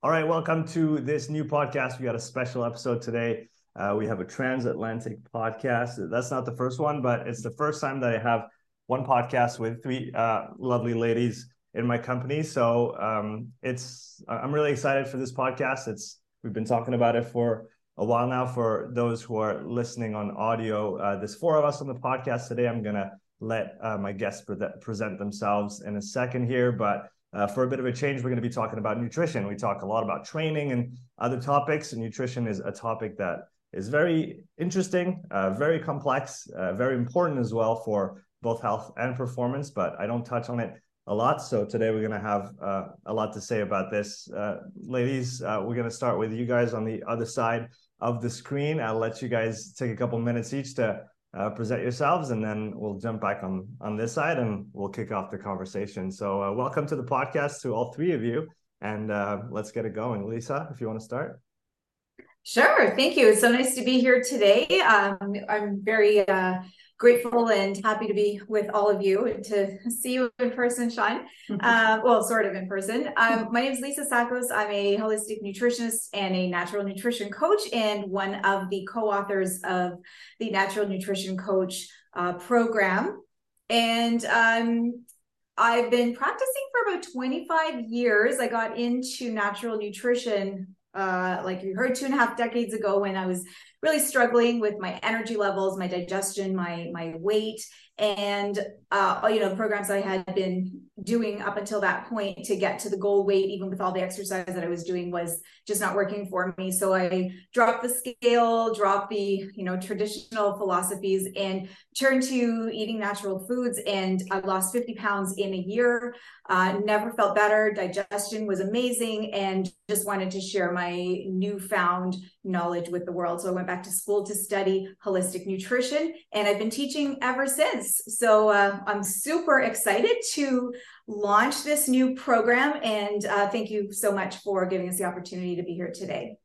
All right, welcome to this new podcast. We got a special episode today. Uh, we have a transatlantic podcast. That's not the first one, but it's the first time that I have one podcast with three uh, lovely ladies in my company. So um, it's I'm really excited for this podcast. It's we've been talking about it for a while now. For those who are listening on audio, uh, there's four of us on the podcast today. I'm gonna let uh, my guests pre- present themselves in a second here, but uh, for a bit of a change, we're going to be talking about nutrition. We talk a lot about training and other topics. And nutrition is a topic that is very interesting, uh, very complex, uh, very important as well for both health and performance. But I don't touch on it a lot. So today we're going to have uh, a lot to say about this. Uh, ladies, uh, we're going to start with you guys on the other side of the screen. I'll let you guys take a couple minutes each to uh, present yourselves, and then we'll jump back on on this side and we'll kick off the conversation. So, uh, welcome to the podcast to all three of you, and uh, let's get it going. Lisa, if you want to start. Sure. Thank you. It's so nice to be here today. Um, I'm very uh, grateful and happy to be with all of you and to see you in person, Sean. Uh, well, sort of in person. Um, my name is Lisa Sakos. I'm a holistic nutritionist and a natural nutrition coach, and one of the co authors of the Natural Nutrition Coach uh, program. And um, I've been practicing for about 25 years. I got into natural nutrition uh, like you heard two and a half decades ago when I was really struggling with my energy levels, my digestion, my my weight, and uh, you know programs I had been doing up until that point to get to the goal weight, even with all the exercise that I was doing, was just not working for me. So I dropped the scale, dropped the you know traditional philosophies, and turned to eating natural foods. And I lost 50 pounds in a year. Uh, never felt better. Digestion was amazing, and just wanted to share my newfound knowledge with the world. So I went back to school to study holistic nutrition, and I've been teaching ever since. So uh, I'm super excited to launch this new program, and uh, thank you so much for giving us the opportunity to be here today.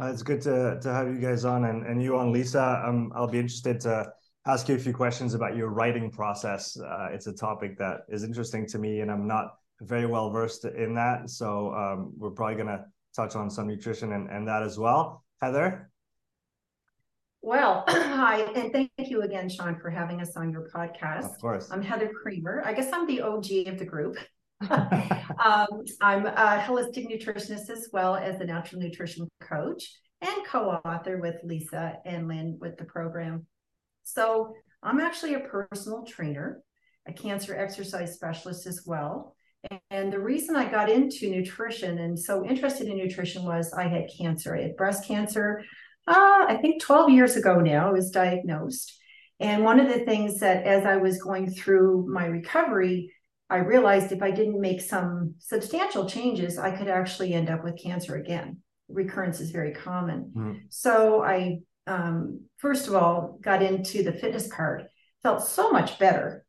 Uh, it's good to, to have you guys on, and, and you on, Lisa. Um, I'll be interested to ask you a few questions about your writing process. Uh, it's a topic that is interesting to me, and I'm not very well versed in that. So um, we're probably going to touch on some nutrition and, and that as well. Heather? Well, hi, and thank you again, Sean, for having us on your podcast. Of course. I'm Heather Creamer. I guess I'm the OG of the group. um, I'm a holistic nutritionist as well as a natural nutrition coach and co-author with Lisa and Lynn with the program. So I'm actually a personal trainer, a cancer exercise specialist as well. And the reason I got into nutrition and so interested in nutrition was I had cancer. I had breast cancer. Uh, I think 12 years ago now, I was diagnosed. And one of the things that, as I was going through my recovery, I realized if I didn't make some substantial changes, I could actually end up with cancer again. Recurrence is very common. Mm-hmm. So I um, first of all, got into the fitness part, felt so much better.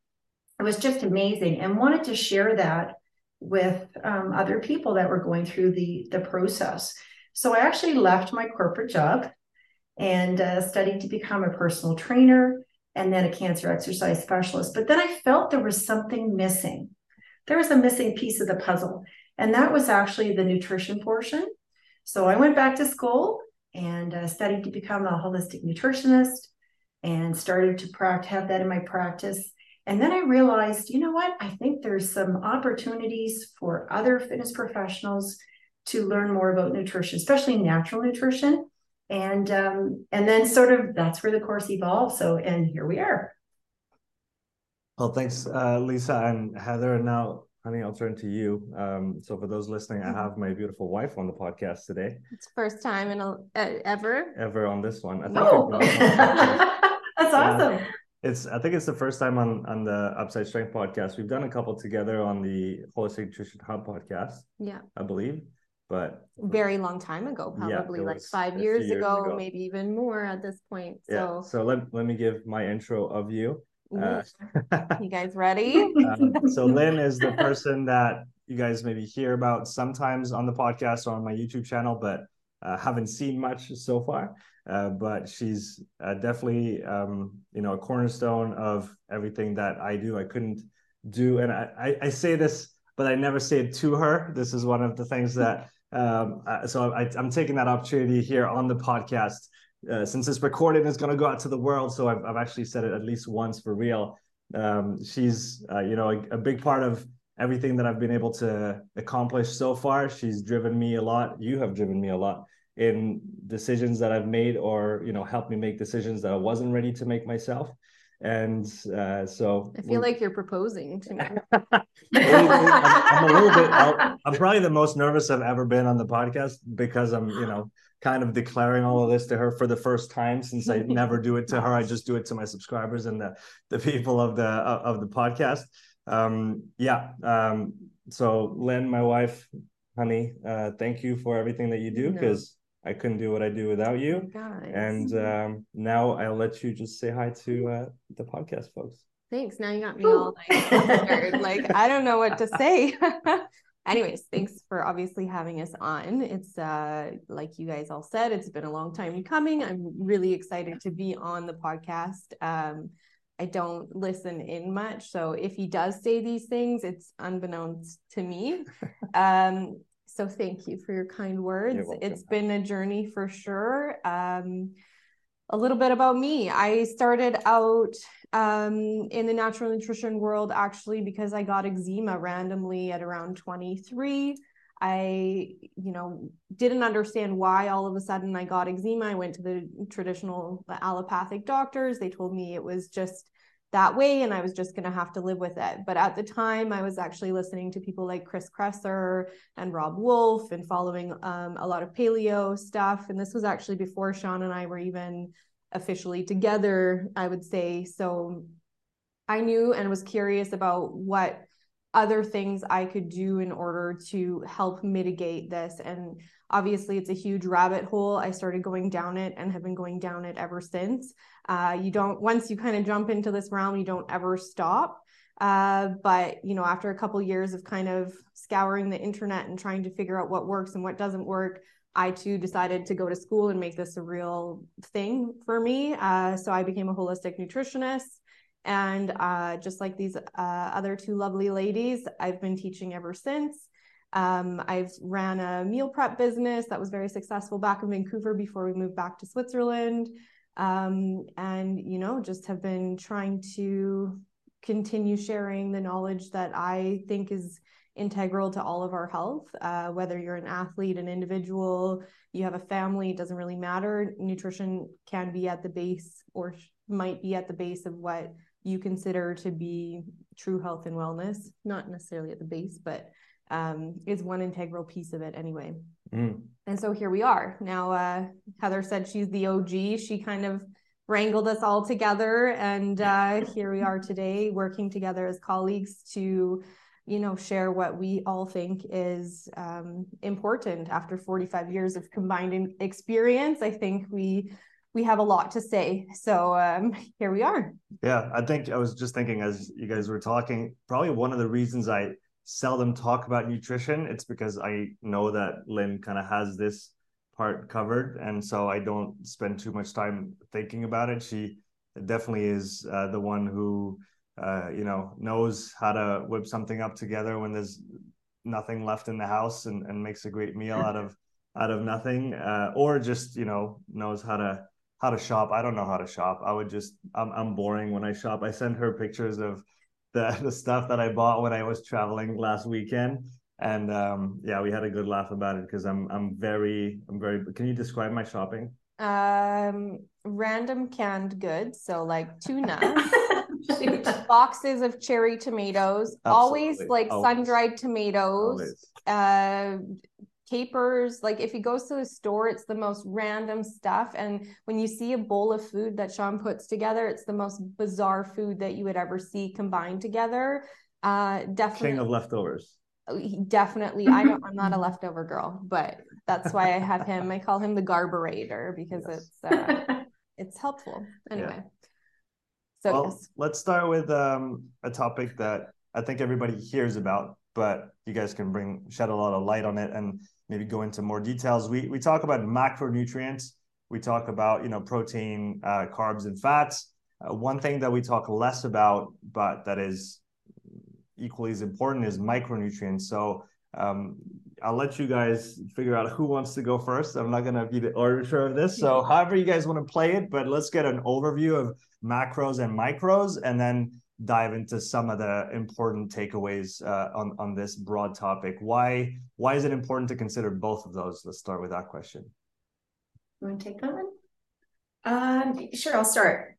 It was just amazing and wanted to share that with um, other people that were going through the, the process. So I actually left my corporate job and uh, studied to become a personal trainer and then a cancer exercise specialist. But then I felt there was something missing. There was a missing piece of the puzzle, and that was actually the nutrition portion. So I went back to school and uh, studied to become a holistic nutritionist and started to have that in my practice. And then I realized, you know what? I think there's some opportunities for other fitness professionals to learn more about nutrition, especially natural nutrition. And um, and then sort of that's where the course evolved. So and here we are. Well, thanks, uh, Lisa and Heather. And now Honey, I'll turn to you. Um, so for those listening, I have my beautiful wife on the podcast today. It's first time in a, uh, ever. Ever on this one. I think oh. That's awesome. Uh, it's I think it's the first time on on the Upside Strength podcast. We've done a couple together on the Holistic Nutrition Hub podcast. Yeah. I believe. But very long time ago, probably yeah, like five years, years ago, ago, maybe even more at this point. So yeah. So let, let me give my intro of you. Uh, you guys ready? um, so Lynn is the person that you guys maybe hear about sometimes on the podcast or on my YouTube channel, but uh, haven't seen much so far. Uh, but she's uh, definitely um, you know a cornerstone of everything that I do. I couldn't do, and I, I, I say this, but I never say it to her. This is one of the things that Um, so I, am taking that opportunity here on the podcast. Uh, since it's recorded it's going to go out to the world, so I've, I've actually said it at least once for real. Um, she's, uh, you know, a, a big part of everything that I've been able to accomplish so far. She's driven me a lot. You have driven me a lot in decisions that I've made, or you know, helped me make decisions that I wasn't ready to make myself. And uh, so I feel like you're proposing to me. I'm, I'm, a little bit. i am probably the most nervous I've ever been on the podcast because I'm, you know, kind of declaring all of this to her for the first time since I never do it to her. I just do it to my subscribers and the the people of the of the podcast um, yeah. Um, so Lynn, my wife, honey, uh, thank you for everything that you do because no. I couldn't do what I do without you. Guys. And um, now I'll let you just say hi to uh, the podcast folks. Thanks. Now you got me all like, like I don't know what to say. Anyways, thanks for obviously having us on. It's uh like you guys all said, it's been a long time coming. I'm really excited to be on the podcast. Um, I don't listen in much. So if he does say these things, it's unbeknownst to me. um, so thank you for your kind words. It's been a journey for sure. Um, a little bit about me. I started out um, in the natural nutrition world actually because I got eczema randomly at around 23. I, you know, didn't understand why all of a sudden I got eczema. I went to the traditional allopathic doctors. They told me it was just that way and I was just going to have to live with it. But at the time, I was actually listening to people like Chris Kresser and Robb Wolf and following um, a lot of paleo stuff. And this was actually before Sean and I were even officially together, I would say. So I knew and was curious about what other things I could do in order to help mitigate this. And obviously, it's a huge rabbit hole. I started going down it and have been going down it ever since. Uh, you don't, once you kind of jump into this realm, you don't ever stop. Uh, but you know, after a couple years of kind of scouring the internet and trying to figure out what works and what doesn't work, I too decided to go to school and make this a real thing for me. Uh, so I became a holistic nutritionist. And uh, just like these uh, other two lovely ladies, I've been teaching ever since. Um, I've ran a meal prep business that was very successful back in Vancouver before we moved back to Switzerland. Um, and, you know, just have been trying to continue sharing the knowledge that I think is integral to all of our health. Uh, whether you're an athlete, an individual, you have a family, it doesn't really matter. Nutrition can be at the base or might be at the base of what you consider to be true health and wellness, not necessarily at the base, but um, is one integral piece of it anyway. Mm. And so here we are. Now, uh, Heather said she's the OG. She kind of wrangled us all together. And uh, here we are today working together as colleagues to, you know, share what we all think is um, important after 45 years of combined experience. I think we we have a lot to say. So um, here we are. Yeah, I think I was just thinking as you guys were talking, probably one of the reasons I seldom talk about nutrition, it's because I know that Lynn kind of has this part covered. And so I don't spend too much time thinking about it. She definitely is uh, the one who, uh, you know, knows how to whip something up together when there's nothing left in the house and, and makes a great meal out of out of nothing uh, or just you know knows how to how to shop. I don't know how to shop. I would just I'm I'm boring when I shop. I send her pictures of the the stuff that I bought when I was traveling last weekend. And um, yeah, we had a good laugh about it because I'm I'm very I'm very. Can you describe my shopping? Um, random canned goods, so like tuna, boxes of cherry tomatoes, Absolutely. always like sun dried tomatoes, always. uh, capers like if he goes to the store it's the most random stuff. And when you see a bowl of food that sean puts together it's the most bizarre food that you would ever see combined together. Uh definitely king of leftovers. Oh, definitely. I know i'm not a leftover girl but that's why i have him. I call him the garburator because yes. it's uh it's helpful. Anyway. Yeah. so well, yes. let's start with um a topic that i think everybody hears about but you guys can bring shed a lot of light on it. And maybe go into more details. We we talk about macronutrients. We talk about you know protein, uh, carbs, and fats. Uh, one thing that we talk less about, but that is equally as important, is micronutrients. So um, I'll let you guys figure out who wants to go first. I'm not gonna be the orator of this. So however you guys want to play it, but let's get an overview of macros and micros, and then dive into some of the important takeaways uh, on on this broad topic. Why why is it important to consider both of those? Let's start with that question. You want to take that one? Um, sure, I'll start.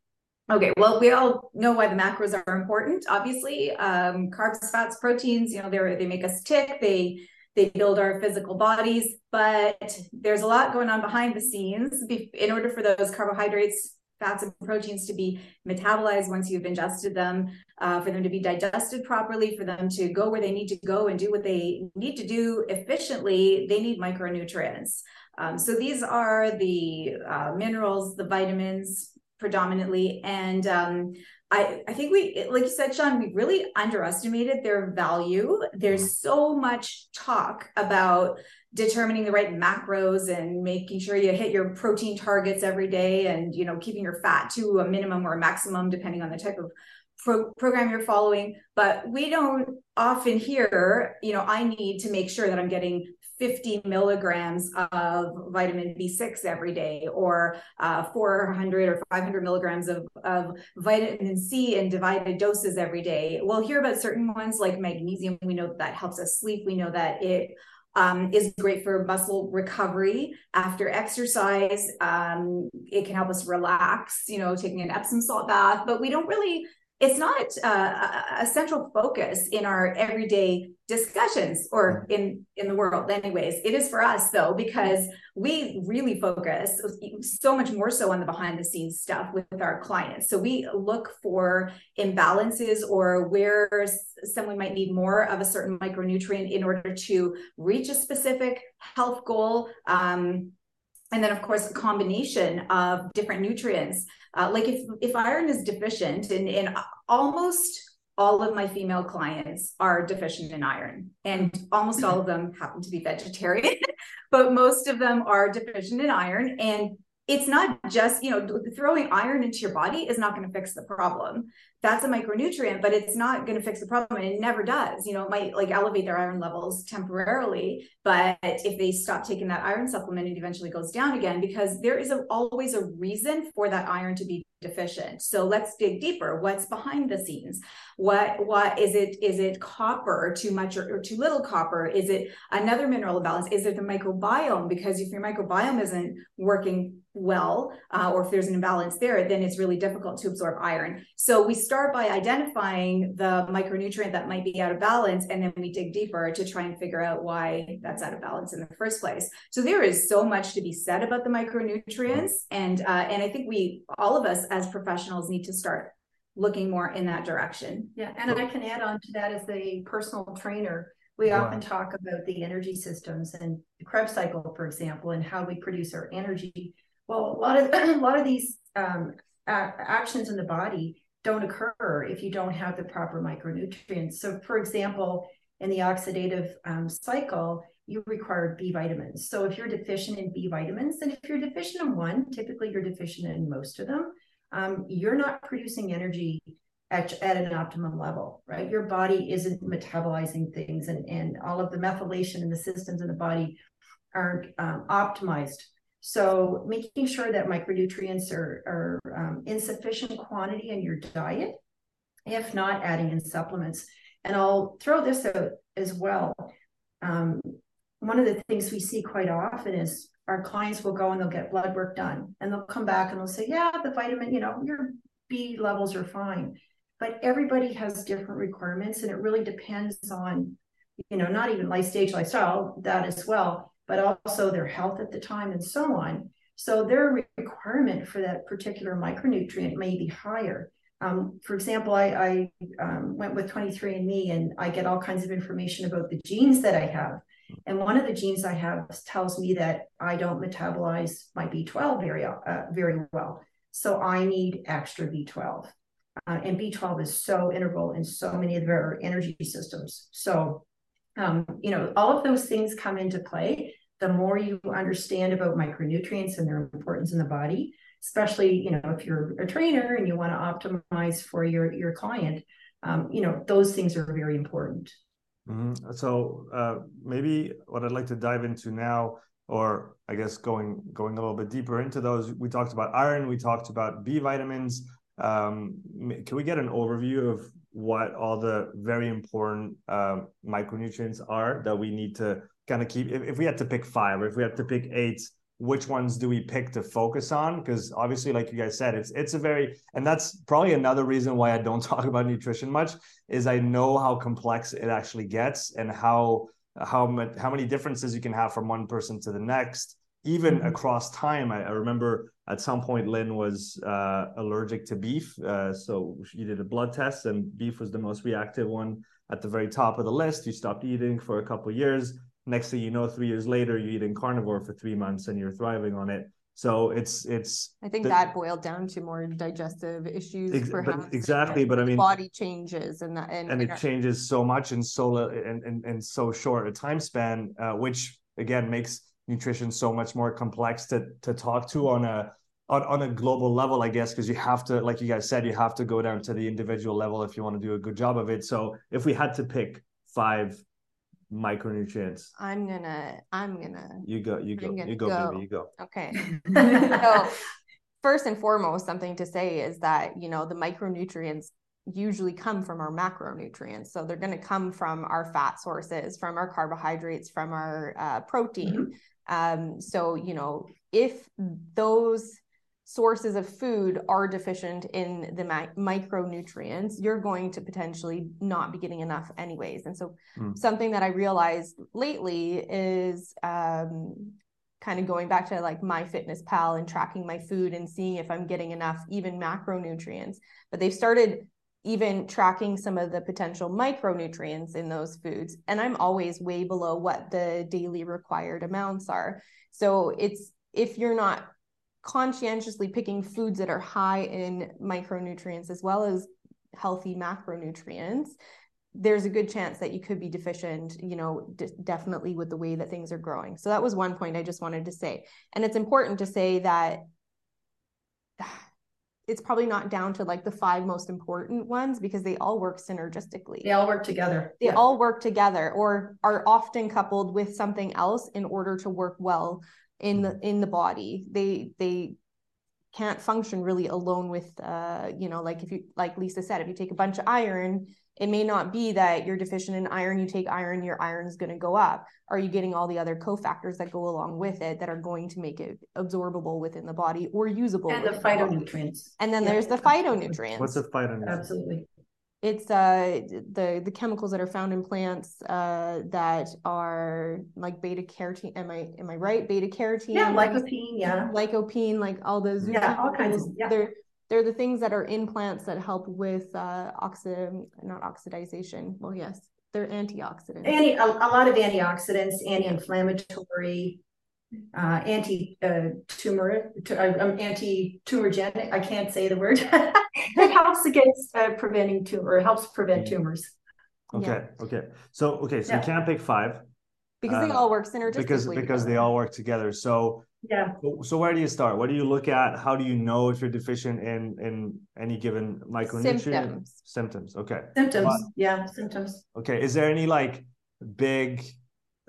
Okay, well, we all know why the macros are important. Obviously, um, carbs, fats, proteins. You know, they they make us tick. They they build our physical bodies, but there's a lot going on behind the scenes. In order for those carbohydrates, fats, and proteins to be metabolized once you've ingested them, uh, for them to be digested properly, for them to go where they need to go and do what they need to do efficiently, they need micronutrients. Um, so these are the uh, minerals, the vitamins, predominantly. And um, I, I think we, like you said, Sean, we really underestimated their value. There's so much talk about determining the right macros and making sure you hit your protein targets every day and, you know, keeping your fat to a minimum or a maximum, depending on the type of pro- program you're following. But we don't often hear, you know, I need to make sure that I'm getting 50 milligrams of vitamin B6 every day, or uh, 400 or 500 milligrams of, of vitamin C in divided doses every day. We'll hear about certain ones like magnesium. We know that, that helps us sleep. We know that it um, is great for muscle recovery after exercise. Um, it can help us relax, you know, taking an Epsom salt bath, but we don't really it's not uh, a central focus in our everyday discussions or in in the world anyways. It is for us though because we really focus so much more so on the behind the scenes stuff with our clients. So we look for imbalances or where someone might need more of a certain micronutrient in order to reach a specific health goal. Um, and then of course a combination of different nutrients. Uh, like if if iron is deficient and in almost all of my female clients are deficient in iron and almost all of them happen to be vegetarian but most of them are deficient in iron and it's not just you know throwing iron into your body is not going to fix the problem. That's a micronutrient but it's not going to fix the problem and it never does. You know it might like elevate their iron levels temporarily but if they stop taking that iron supplement it eventually goes down again because there is a, always a reason for that iron to be deficient. So let's dig deeper. What's behind the scenes? What what is it is it copper? Too much or, or too little copper? Is it another mineral imbalance? Is it the microbiome? Because if your microbiome isn't working well uh, or if there's an imbalance there then it's really difficult to absorb iron. So we start by identifying the micronutrient that might be out of balance and then we dig deeper to try and figure out why that's out of balance in the first place. So there is so much to be said about the micronutrients and uh, and i think we all of us as professionals need to start looking more in that direction. Yeah and i can add on to that as a personal trainer we wow. often talk about the energy systems and the Krebs cycle, for example, and how we produce our energy well, a lot of a lot of these um, actions in the body don't occur if you don't have the proper micronutrients. So, for example, in the oxidative um, cycle, you require B vitamins. So, if you're deficient in B vitamins, and if you're deficient in one, typically you're deficient in most of them, um, you're not producing energy at, at an optimum level, right? Your body isn't metabolizing things, and, and all of the methylation in the systems in the body aren't um, optimized so making sure that micronutrients are, are um, in sufficient quantity in your diet, if not adding in supplements. And I'll throw this out as well. Um, one of the things we see quite often is our clients will go and they'll get blood work done and they'll come back and they'll say, yeah, the vitamin, you know, your B levels are fine. But everybody has different requirements and it really depends on, you know, not even life stage lifestyle, that as well, but also their health at the time and so on. So their requirement for that particular micronutrient may be higher. Um, for example, I, I um, went with 23andMe and I get all kinds of information about the genes that I have. And one of the genes I have tells me that I don't metabolize my B12 very, uh, very well. So I need extra B12. Uh, and B12 is so integral in so many of our energy systems. So, um, you know, all of those things come into play the more you understand about micronutrients and their importance in the body, especially you know if you're a trainer and you want to optimize for your your client, um, you know those things are very important. Mm-hmm. So uh, maybe what I'd like to dive into now, or I guess going going a little bit deeper into those, we talked about iron, we talked about B vitamins. Um, can we get an overview of what all the very important uh, micronutrients are that we need to kind of keep? If, if we had to pick five, or if we had to pick eight, which ones do we pick to focus on because obviously like you guys said it's it's a very and that's probably another reason why I don't talk about nutrition much is I know how complex it actually gets and how how much how many differences you can have from one person to the next even mm-hmm. across time I, I, remember at some point lynn was uh, allergic to beef uh, so she did a blood test and beef was the most reactive one at the very top of the list you stopped eating for a couple years next thing you know three years later you're eating carnivore for three months and you're thriving on it. So it's it's i think the, that boiled down to more digestive issues ex- perhaps but exactly but i mean body changes and that and, and it our- changes so much in so and, and, and so short a time span uh, which again makes nutrition so much more complex to to talk to on a on, on a global level i guess because you have to like you guys said you have to go down to the individual level if you want to do a good job of it. So if we had to pick five micronutrients? I'm gonna, I'm gonna. You go, you go, you go, go, baby, you go. Okay. so, first and foremost, something to say is that you know the micronutrients usually come from our macronutrients. So they're going to come from our fat sources, from our carbohydrates, from our uh, protein. Mm-hmm. Um, so you know if those sources of food are deficient in the mi- micronutrients, you're going to potentially not be getting enough anyways. And so, mm. something that I realized lately is um, kind of going back to like MyFitnessPal and tracking my food and seeing if I'm getting enough even macronutrients. But they've started even tracking some of the potential micronutrients in those foods. And I'm always way below what the daily required amounts are. So, it's if you're not conscientiously picking foods that are high in micronutrients as well as healthy macronutrients there's a good chance that you could be deficient you know d- definitely with the way that things are growing so that was one point i just wanted to say and it's important to say that it's probably not down to like the five most important ones because they all work synergistically. They all work together. They yeah. all work together or are often coupled with something else in order to work well in the mm-hmm. in the body. They they can't function really alone with uh you know like if you like lisa said if you take a bunch of iron it may not be that you're deficient in iron you take iron your iron is going to go up. Are you getting all the other cofactors that go along with it that are going to make it absorbable within the body or usable and the phytonutrients the and then yeah. there's the phytonutrients. What's a phytonutrient absolutely it's uh the the chemicals that are found in plants uh that are like beta carotene am i am i right? Beta carotene yeah lycopene yeah. lycopene like all those yeah all kinds of yeah. they're they're the things that are in plants that help with uh oxid not oxidization well yes they're antioxidants. Anti, a, a lot of antioxidants anti-inflammatory uh, anti-tumor, uh, uh, um, anti-tumorigenic. I can't say the word. it helps against uh, preventing tumor. Helps prevent mm. tumors. Okay. Yeah. Okay. So okay. So yeah. you can't pick five because they all work synergistically. Because because they all work together. So yeah. So where do you start? What do you look at? How do you know if you're deficient in in any given micronutrient symptoms? Symptoms. Okay. Symptoms. But, yeah. Symptoms. Okay. Is there any like big?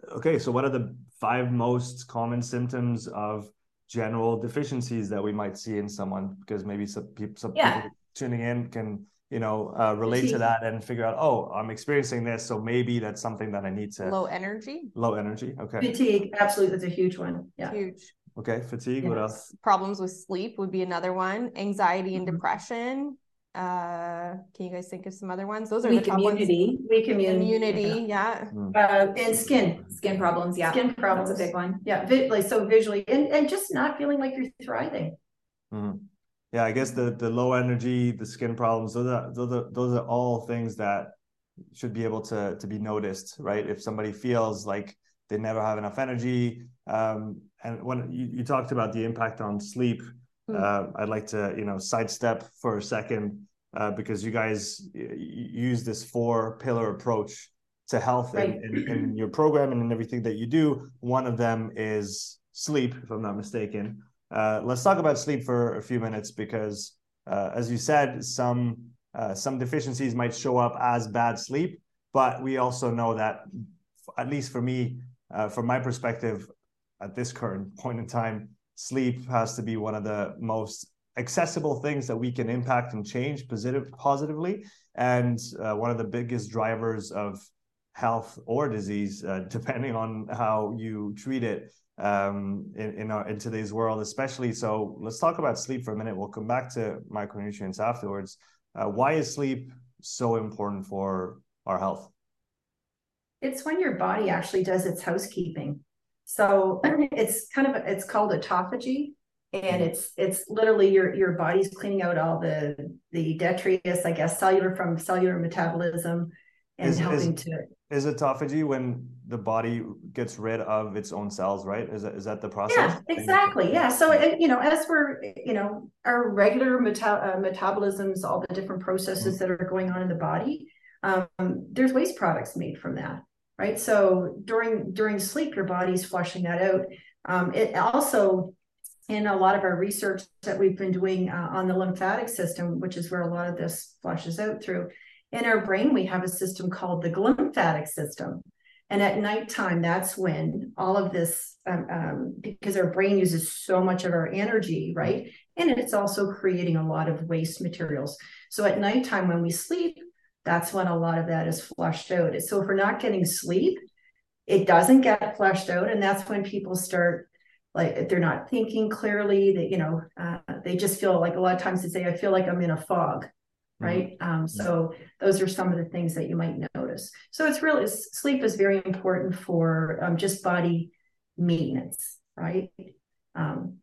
Okay. So what are the five most common symptoms of general deficiencies that we might see in someone because maybe some people, some yeah. people tuning in can you know uh, relate to that and figure out oh i'm experiencing this so maybe that's something that i need to low energy? Low energy okay. Fatigue absolutely that's a huge one yeah. Huge. Okay fatigue yes. what else? Problems with sleep would be another one. Anxiety and mm-hmm. depression uh can you guys think of some other ones? Those are weak the top immunity ones. weak immunity immunity yeah, yeah. Uh, and skin. Skin problems yeah. Skin problems That's a big one. Yeah vi- like so visually and, and just not feeling like you're thriving. Mm-hmm. yeah i guess the the low energy the skin problems those are those are those are all things that should be able to to be noticed right? If somebody feels like they never have enough energy um and when you, you talked about the impact on sleep Hmm. Uh, I'd like to, you know, sidestep for a second uh, because you guys use this four pillar approach to health right. in, in, in, your program and in everything that you do. One of them is sleep, if I'm not mistaken. Uh, let's talk about sleep for a few minutes because, uh, as you said, some uh, some deficiencies might show up as bad sleep, but we also know that, at least for me, uh, from my perspective, at this current point in time, sleep has to be one of the most accessible things that we can impact and change positive positively. And uh, one of the biggest drivers of health or disease uh, depending on how you treat it um, in in, our, in today's world especially. So let's talk about sleep for a minute. We'll come back to micronutrients afterwards. Uh, why is sleep so important for our health? It's when your body actually does its housekeeping so it's kind of it's called autophagy and it's it's literally your your body's cleaning out all the the detritus i guess cellular from cellular metabolism and is, helping is, to is autophagy when the body gets rid of its own cells right? Is that is that the process? Yeah exactly. Yeah. So you know as we're you know our regular meta- uh, metabolisms all the different processes mm-hmm. that are going on in the body um, there's waste products made from that right so during during sleep your body's flushing that out um, it also in a lot of our research that we've been doing uh, on the lymphatic system, which is where a lot of this flushes out through, in our brain, we have a system called the glymphatic system. And at nighttime, that's when all of this, um, um, because our brain uses so much of our energy, right? And it's also creating a lot of waste materials. So at nighttime, when we sleep, that's when a lot of that is flushed out. So if we're not getting sleep, it doesn't get flushed out. And that's when people start like they're not thinking clearly that you know uh, they just feel like a lot of times they say i feel like i'm in a fog mm-hmm. right um, so those are some of the things that you might notice so it's really sleep is very important for um, just body maintenance right um,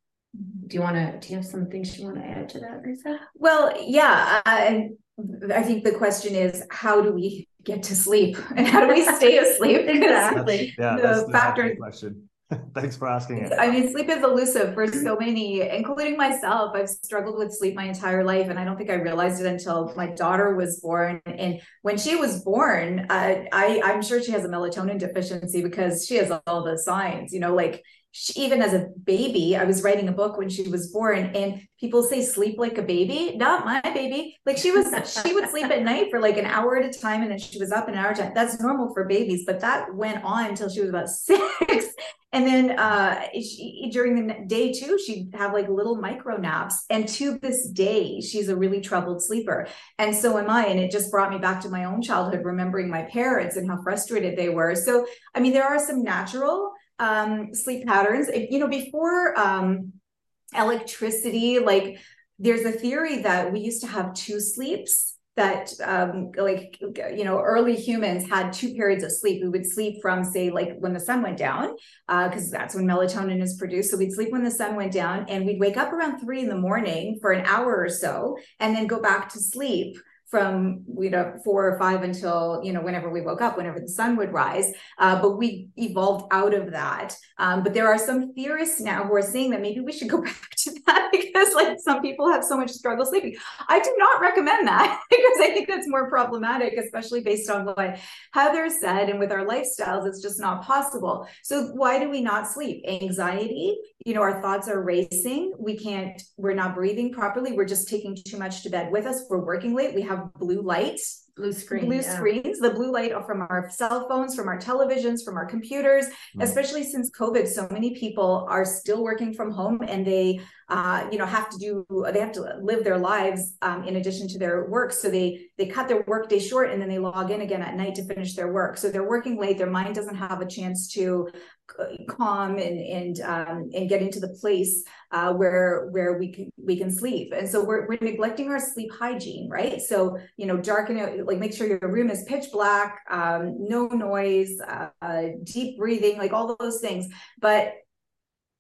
do you want to do you have some things you want to add to that lisa well yeah I, I think the question is how do we get to sleep and how do we stay asleep exactly yeah, the that's, that's factor question Thanks for asking it. I mean, sleep is elusive for so many, including myself. I've struggled with sleep my entire life, and I don't think I realized it until my daughter was born. And when she was born, uh, I I'm sure she has a melatonin deficiency because she has all the signs. You know, like she, even as a baby, I was writing a book when she was born, and people say sleep like a baby. Not my baby. Like she was, she would sleep at night for like an hour at a time, and then she was up an hour. Time. That's normal for babies, but that went on until she was about six. And then uh, she, during the day too, she'd have like little micro naps. And to this day, she's a really troubled sleeper. And so am I. And it just brought me back to my own childhood, remembering my parents and how frustrated they were. So, I mean, there are some natural um, sleep patterns. You know, before um, electricity, like there's a theory that we used to have two sleeps that um, like you know early humans had two periods of sleep we would sleep from say like when the sun went down because uh, that's when melatonin is produced so we'd sleep when the sun went down and we'd wake up around three in the morning for an hour or so and then go back to sleep from you know four or five until you know whenever we woke up whenever the sun would rise. Uh, but we evolved out of that. Um, but there are some theorists now who are saying that maybe we should go back to that because like some people have so much struggle sleeping. I do not recommend that because i think that's more problematic especially based on what heather said. And with our lifestyles it's just not possible. So why do we not sleep? Anxiety you know our thoughts are racing. We can't we're not breathing properly. We're just taking too much to bed with us. We're working late. We have blue light blue screen blue yeah. screens the blue light from our cell phones from our televisions from our computers mm. especially since covid so many people are still working from home and they uh, you know have to do they have to live their lives um, in addition to their work. So they they cut their work day short and then they log in again at night to finish their work. So they're working late. Their mind doesn't have a chance to calm and and um, and get into the place uh, where where we can we can sleep. And so we're, we're neglecting our sleep hygiene right? So you know darken it like make sure your room is pitch black um, no noise uh, uh, deep breathing like all those things. But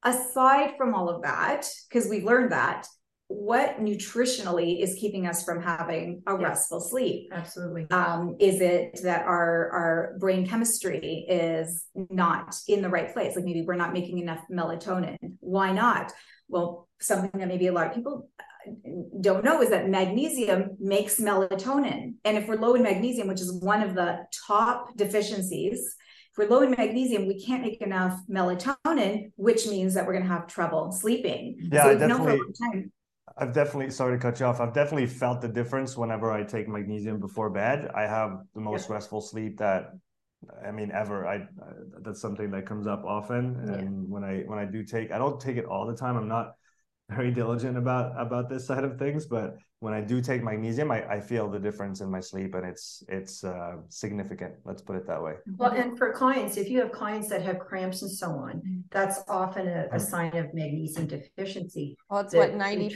aside from all of that because we've learned that what nutritionally is keeping us from having a restful sleep? Absolutely. Um, is it that our our brain chemistry is not in the right place? Like maybe we're not making enough melatonin. Why not? Well something that maybe a lot of people uh, don't know is that magnesium makes melatonin. And if we're low in magnesium which is one of the top deficiencies we're low in magnesium, we can't make enough melatonin, which means that we're going to have trouble sleeping. Yeah, so definitely. I've definitely sorry to cut you off. I've definitely felt the difference whenever I take magnesium before bed. I have the most yeah. restful sleep that I mean ever. I, that's something that comes up often, and yeah. when I when I do take, I don't take it all the time. I'm not very diligent about about this side of things, but when I do take magnesium, I, I feel the difference in my sleep, and it's it's uh, significant. Let's put it that way. Well, and for clients, if you have clients that have cramps and so on, that's often a, a sign of magnesium deficiency. Well, it's the, what ninety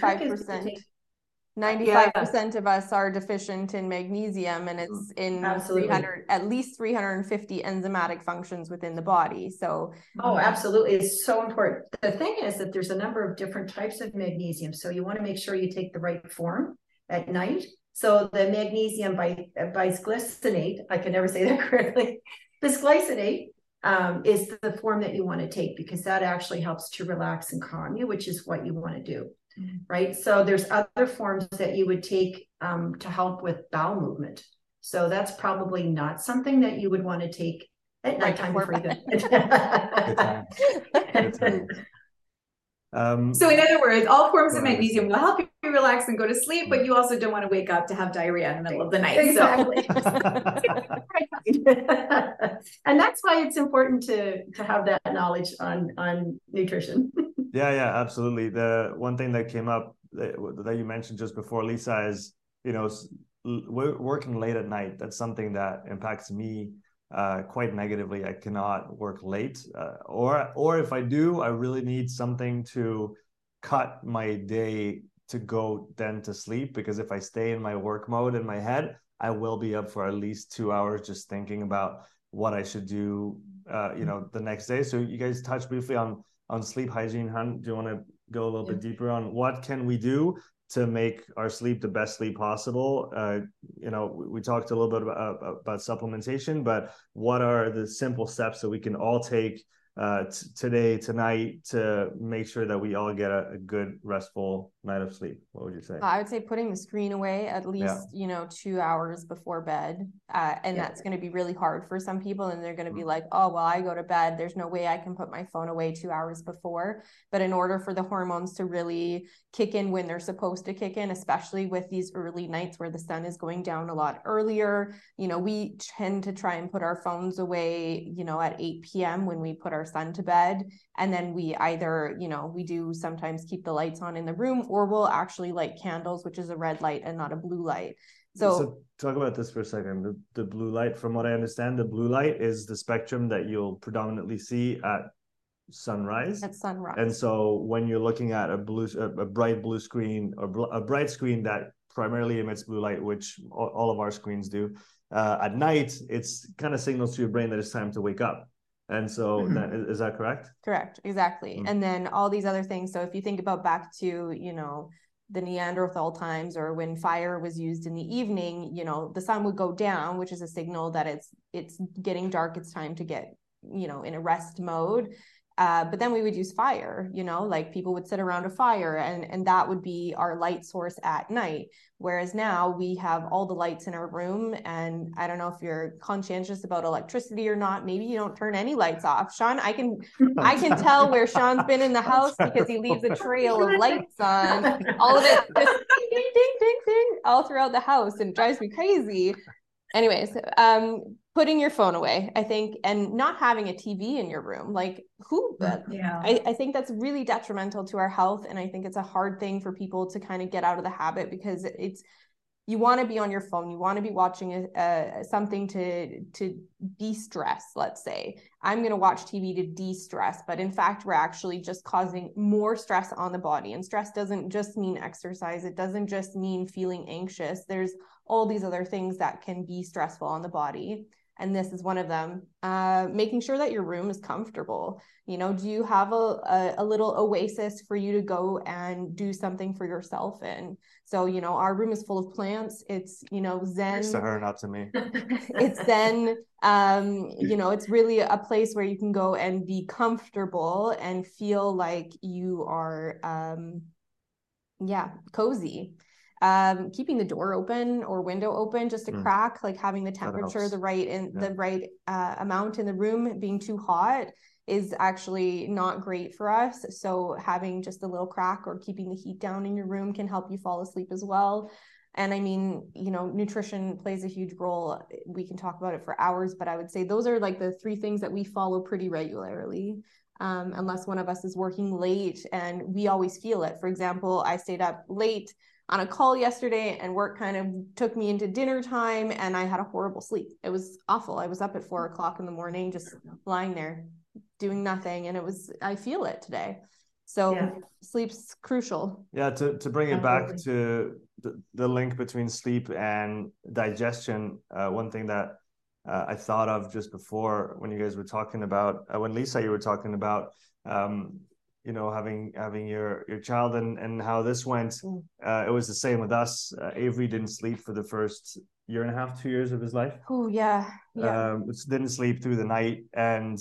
five percent 95% of us are deficient in magnesium and it's in absolutely. 300 at least 350 enzymatic functions within the body so. Oh absolutely. It's so important. The thing is that there's a number of different types of magnesium so you want to make sure you take the right form at night. So the magnesium by bisglycinate i can never say that correctly. Bisglycinate um, is the form that you want to take because that actually helps to relax and calm you which is what you want to do right? So there's other forms that you would take um, to help with bowel movement. So that's probably not something that you would want to take at nighttime before you go. Um, so in other words, all forms of magnesium will help you relax and go to sleep, but you also don't want to wake up to have diarrhea in the middle of the night. Exactly. So. and that's why it's important to to have that knowledge on on nutrition. yeah, yeah, absolutely. The one thing that came up that, that you mentioned just before, Lisa, is you know working late at night. That's something that impacts me uh, quite negatively. I cannot work late, uh, or or if I do, I really need something to cut my day to go then to sleep. Because if I stay in my work mode in my head, I will be up for at least two hours just thinking about what I should do. Uh, you know, the next day. So you guys touched briefly on on sleep hygiene. Han, do you want to go a little yeah. bit deeper on what can we do to make our sleep the best sleep possible. Uh, you know, we, we, talked a little bit about, about supplementation, but what are the simple steps that we can all take uh, t- today, tonight, to make sure that we all get a, a, good, restful night of sleep? What would you say? I would say putting the screen away at least, yeah. you know, two hours before bed. Uh, and yeah. that's going to be really hard for some people. And they're going to be mm-hmm. like, oh, well, I go to bed. There's no way I can put my phone away two hours before. But in order for the hormones to really kick in when they're supposed to kick in, especially with these early nights where the sun is going down a lot earlier, you know, we tend to try and put our phones away, you know, at 8 p.m. when we put our son to bed. And then we either, you know, we do sometimes keep the lights on in the room or we'll actually light candles, which is a red light and not a blue light. So, so talk about this for a second. The, the blue light, from what I understand, the blue light is the spectrum that you'll predominantly see at sunrise. At sunrise. And so when you're looking at a blue, a, a bright blue screen or bl- a bright screen that primarily emits blue light, which all, all of our screens do, uh, at night it's kind of signals to your brain that it's time to wake up. And so mm-hmm. that, is that correct? Correct, exactly. Mm-hmm. And then all these other things. So if you think about back to, you know, the Neanderthal times or when fire was used in the evening, you know, the sun would go down, which is a signal that it's it's getting dark, it's time to get, you know, in a rest mode. Uh, but then we would use fire, you know, like people would sit around a fire and, and that would be our light source at night. Whereas now we have all the lights in our room. And I don't know if you're conscientious about electricity or not. Maybe you don't turn any lights off. Sean, I can I can tell where Sean's been in the house because he leaves a trail of lights on. All of it just ding, ding, ding, ding, ding, all throughout the house and drives me crazy anyways um putting your phone away i think and not having a tv in your room like who uh, yeah. I, I think that's really detrimental to our health and i think it's a hard thing for people to kind of get out of the habit because it's you want to be on your phone you want to be watching a, a, something to to de-stress let's say. I'm going to watch tv to de-stress but in fact we're actually just causing more stress on the body and stress doesn't just mean exercise it doesn't just mean feeling anxious. There's all these other things that can be stressful on the body and this is one of them uh, making sure that your room is comfortable. You know do you have a, a, a, little oasis for you to go and do something for yourself in? So you know our room is full of plants. It's you know zen. To her not to me. It's zen. Um you know it's really a place where you can go and be comfortable and feel like you are um yeah cozy um, keeping the door open or window open just a mm. crack, like having the temperature the right in yeah. the right uh, amount in the room, being too hot is actually not great for us. So having just a little crack or keeping the heat down in your room can help you fall asleep as well. And I mean, you know, nutrition plays a huge role. We can talk about it for hours, but I would say those are like the three things that we follow pretty regularly. Um, unless one of us is working late and we always feel it. For example, I stayed up late on a call yesterday and work kind of took me into dinner time and I had a horrible sleep. It was awful. I was up at four o'clock in the morning, just lying there doing nothing. And it was, I feel it today. So yeah. sleep's crucial. Yeah. To, to bring it back to the, the link between sleep and digestion, uh, one thing that uh, I thought of just before when you guys were talking about, uh, when Lisa, you were talking about, um, you know having having your your child and and how this went. Mm. uh, it was the same with us. Uh, avery didn't sleep for the first year and a half two years of his life. Oh yeah. Yeah. Um, didn't sleep through the night. And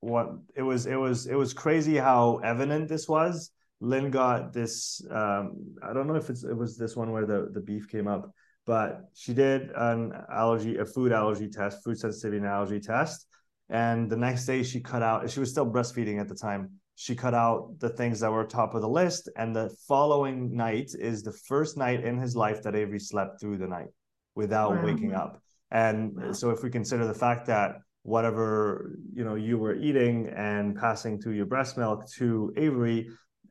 what it was it was it was crazy how evident this was. Lynn got this um, i don't know if it's it was this one where the the beef came up but she did an allergy a food allergy test food sensitivity and allergy test. And the next day she cut out she was still breastfeeding at the time she cut out the things that were top of the list. And the following night is the first night in his life that Avery slept through the night without wow. waking up. And wow. so if we consider the fact that whatever you know you were eating and passing through your breast milk to Avery,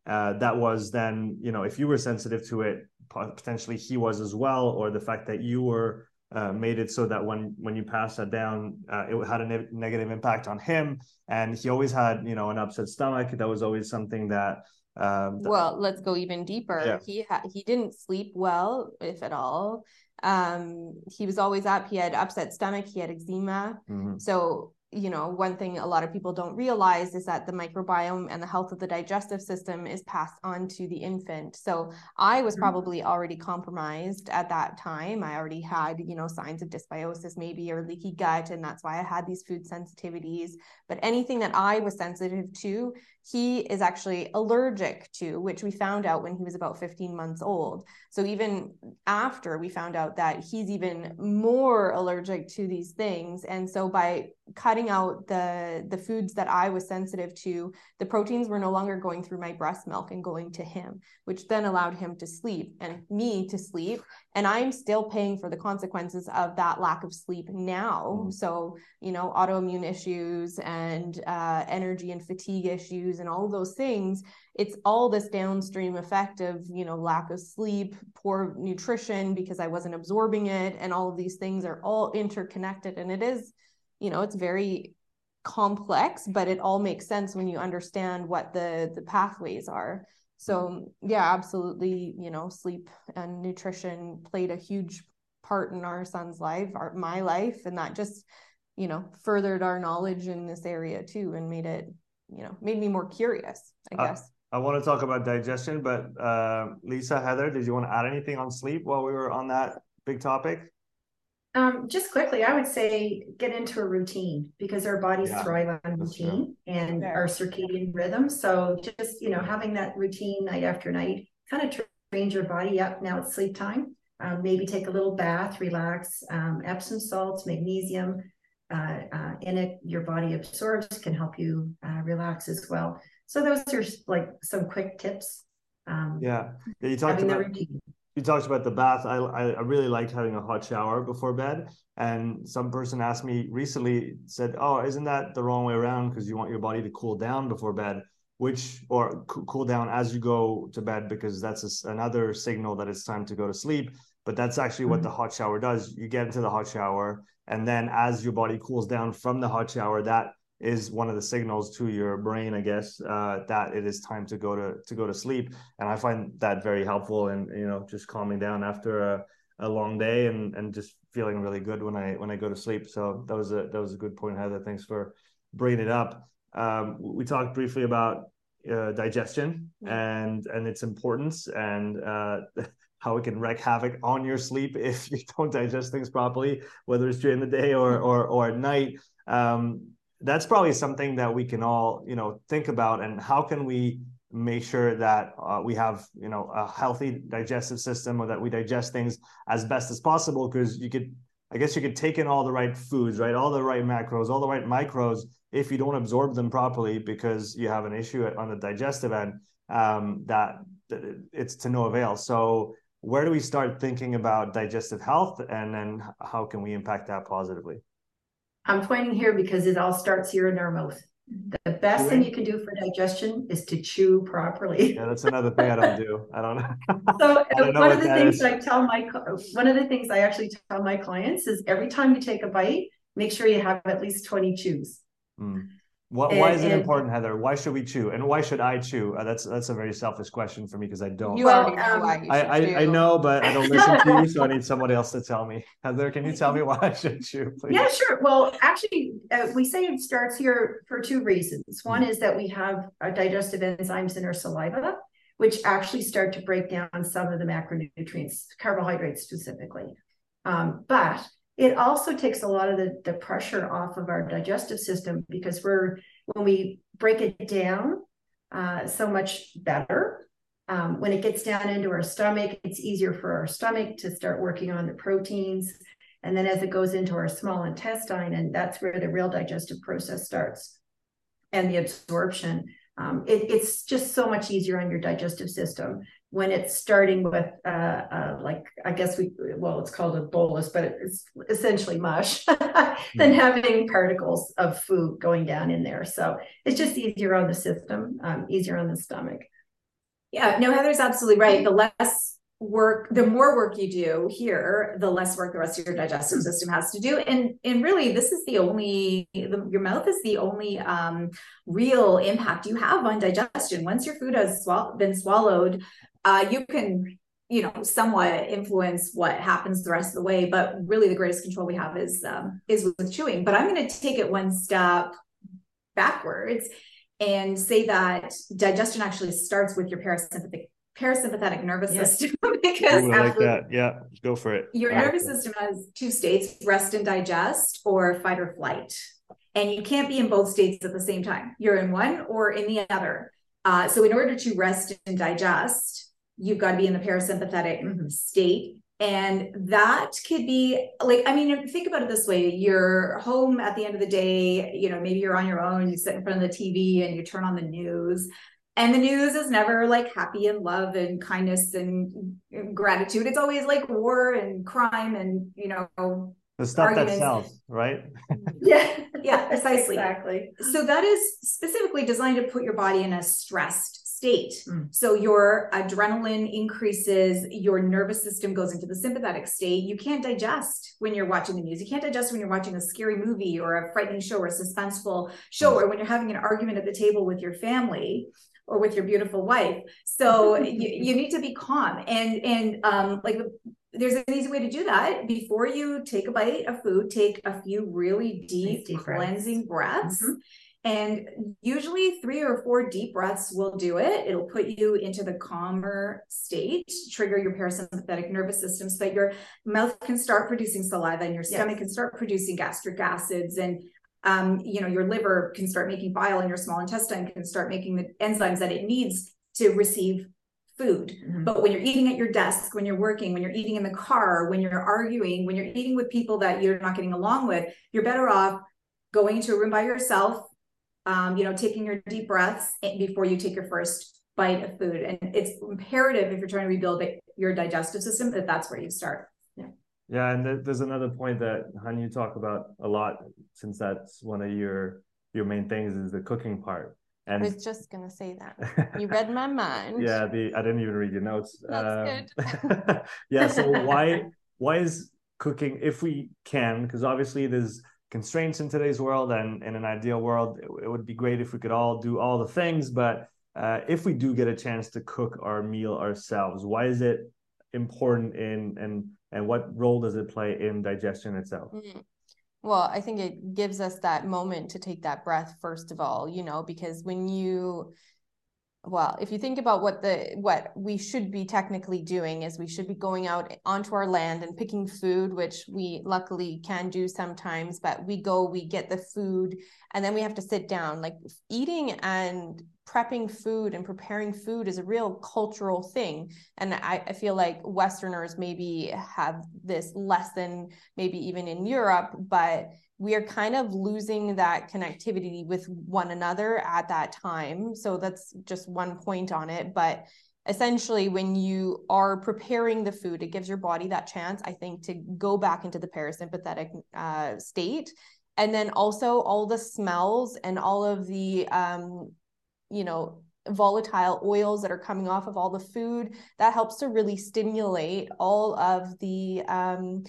uh, that was then you know if you were sensitive to it, potentially he was as well, or the fact that you were uh, made it so that when when you pass that down, uh, it had a ne- negative impact on him, and he always had you know an upset stomach. That was always something that. Um, that well, let's go even deeper. Yeah. He ha- he didn't sleep well, if at all. Um, he was always up. He had upset stomach. He had eczema. Mm-hmm. So you know, one thing a lot of people don't realize is that the microbiome and the health of the digestive system is passed on to the infant. So I was mm-hmm. probably already compromised at that time. I already had, you know, signs of dysbiosis maybe or leaky gut. And that's why I had these food sensitivities. But anything that I was sensitive to, he is actually allergic to, which we found out when he was about 15 months old. So even after we found out that he's even more allergic to these things. And so by cutting out the the foods that I was sensitive to, the proteins were no longer going through my breast milk and going to him, which then allowed him to sleep and me to sleep. And I'm still paying for the consequences of that lack of sleep now. Mm. So, you know, autoimmune issues and uh, energy and fatigue issues and all those things it's all this downstream effect of you know lack of sleep poor nutrition because i wasn't absorbing it and all of these things are all interconnected and it is you know it's very complex but it all makes sense when you understand what the the pathways are so yeah absolutely you know sleep and nutrition played a huge part in our son's life our my life and that just you know furthered our knowledge in this area too and made it you know made me more curious i uh, guess I want to talk about digestion, but uh, Lisa, Heather, did you want to add anything on sleep while we were on that big topic? Um, just quickly, I would say get into a routine because our bodies yeah, thrive on routine and our circadian rhythm. So just you know, having that routine night after night kind of trains your body up. Now it's sleep time. Um, maybe take a little bath, relax. Um, Epsom salts, magnesium uh, uh, in it, your body absorbs, can help you uh, relax as well. So those are like some quick tips. Um, yeah. yeah, you talked about you talked about the bath. I I really liked having a hot shower before bed. And some person asked me recently said, "Oh, isn't that the wrong way around? Because you want your body to cool down before bed." Which or cool down as you go to bed because that's a, another signal that it's time to go to sleep. But that's actually what mm-hmm. the hot shower does. You get into the hot shower, and then as your body cools down from the hot shower, that is one of the signals to your brain, I guess, uh, that it is time to go to to go to sleep. And I find that very helpful and you know just calming down after a, a long day and and just feeling really good when I when I go to sleep. So that was a that was a good point, Heather. Thanks for bringing it up. Um, we talked briefly about uh, digestion and and its importance and uh, how it can wreak havoc on your sleep if you don't digest things properly, whether it's during the day or or, or at night. Um, that's probably something that we can all you know think about and how can we make sure that uh, we have you know a healthy digestive system or that we digest things as best as possible because you could i guess you could take in all the right foods right all the right macros all the right micros if you don't absorb them properly because you have an issue on the digestive end, um, that, that it's to no avail. So where do we start thinking about digestive health and then how can we impact that positively? I'm pointing here because it all starts here in our mouth. The best thing you can do for digestion is to chew properly. Yeah, that's another thing I don't do. I don't know. so don't know one of the things is. I tell my one of the things I actually tell my clients is every time you take a bite, make sure you have at least 20 chews. Mm. What, and, why is it and, important, Heather? Why should we chew, and why should I chew? Uh, that's that's a very selfish question for me because I don't. You already know um, why. I I, I, know, but I don't listen to you, so I need somebody else to tell me. Heather, can you tell me why I should chew? Please? Yeah, sure. Well, actually, uh, we say it starts here for two reasons. One mm-hmm. is that we have digestive enzymes in our saliva, which actually start to break down some of the macronutrients, carbohydrates specifically. Um, but it also takes a lot of the, the pressure off of our digestive system because we're when we break it down uh, so much better. Um, when it gets down into our stomach it's easier for our stomach to start working on the proteins. And then as it goes into our small intestine and that's where the real digestive process starts and the absorption um, it, it's just so much easier on your digestive system when it's starting with uh, uh, like I guess we well it's called a bolus, but it's essentially mush than mm. having particles of food going down in there. So it's just easier on the system, um, easier on the stomach. Yeah, no, Heather's absolutely right. The less work, the more work you do here, the less work the rest of your digestive system has to do. And and really, this is the only the, your mouth is the only um, real impact you have on digestion. Once your food has been swallowed, uh, you can you know somewhat influence what happens the rest of the way but really the greatest control we have is um, is with chewing but i'm going to take it one step backwards and say that digestion actually starts with your parasympathetic parasympathetic nervous yes. system because like that. Yeah go for it. your nervous system has two states rest and digest or fight or flight. And you can't be in both states at the same time. You're in one or in the other. Uh, so in order to rest and digest you've got to be in the parasympathetic mm-hmm. state. And that could be like i mean think about it this way. You're home at the end of the day you know maybe you're on your own you sit in front of the tv and you turn on the news and the news is never like happy and love and kindness and gratitude it's always like war and crime and you know the stuff arguments. that sells right yeah yeah precisely exactly so that is specifically designed to put your body in a stressed state. Mm. So your adrenaline increases, your nervous system goes into the sympathetic state. You can't digest when you're watching the news. You can't digest when you're watching a scary movie or a frightening show or a suspenseful show, mm. or when you're having an argument at the table with your family or with your beautiful wife. So you, you need to be calm and and um like there's an easy way to do that. Before you take a bite of food, take a few really deep, deep cleansing breaths. breaths mm-hmm and usually three or four deep breaths will do it. It'll put you into the calmer state, trigger your parasympathetic nervous system so that your mouth can start producing saliva and your stomach yes. can start producing gastric acids and um, you know, your liver can start making bile and your small intestine can start making the enzymes that it needs to receive food. Mm-hmm. But when you're eating at your desk, when you're working, when you're eating in the car, when you're arguing, when you're eating with people that you're not getting along with, you're better off going into a room by yourself, um, you know, taking your deep breaths before you take your first bite of food. And it's imperative if you're trying to rebuild your digestive system that that's where you start. Yeah. And there's another point that Han you talk about a lot, since that's one of your your main things is the cooking part. And I was just gonna say that you read my mind. yeah, the I didn't even read your notes. That's um, good. yeah, so why why is cooking if we can? Because obviously there's constraints in today's world and in an ideal world it, it, would be great if we could all do all the things but uh, if we do get a chance to cook our meal ourselves why is it important in and and what role does it play in digestion itself mm-hmm. well i think it gives us that moment to take that breath first of all you know because when you well if you think about what the what we should be technically doing is we should be going out onto our land and picking food which we luckily can do sometimes but we go we get the food and then we have to sit down. Like eating and prepping food and preparing food is a real cultural thing. And I, I feel like westerners maybe have this less than maybe even in europe but we are kind of losing that connectivity with one another at that time. So that's just one point on it. But essentially, when you are preparing the food, it gives your body that chance, I think, to go back into the parasympathetic uh, state. And then also all the smells and all of the, um, you know, volatile oils that are coming off of all the food that helps to really stimulate all of the um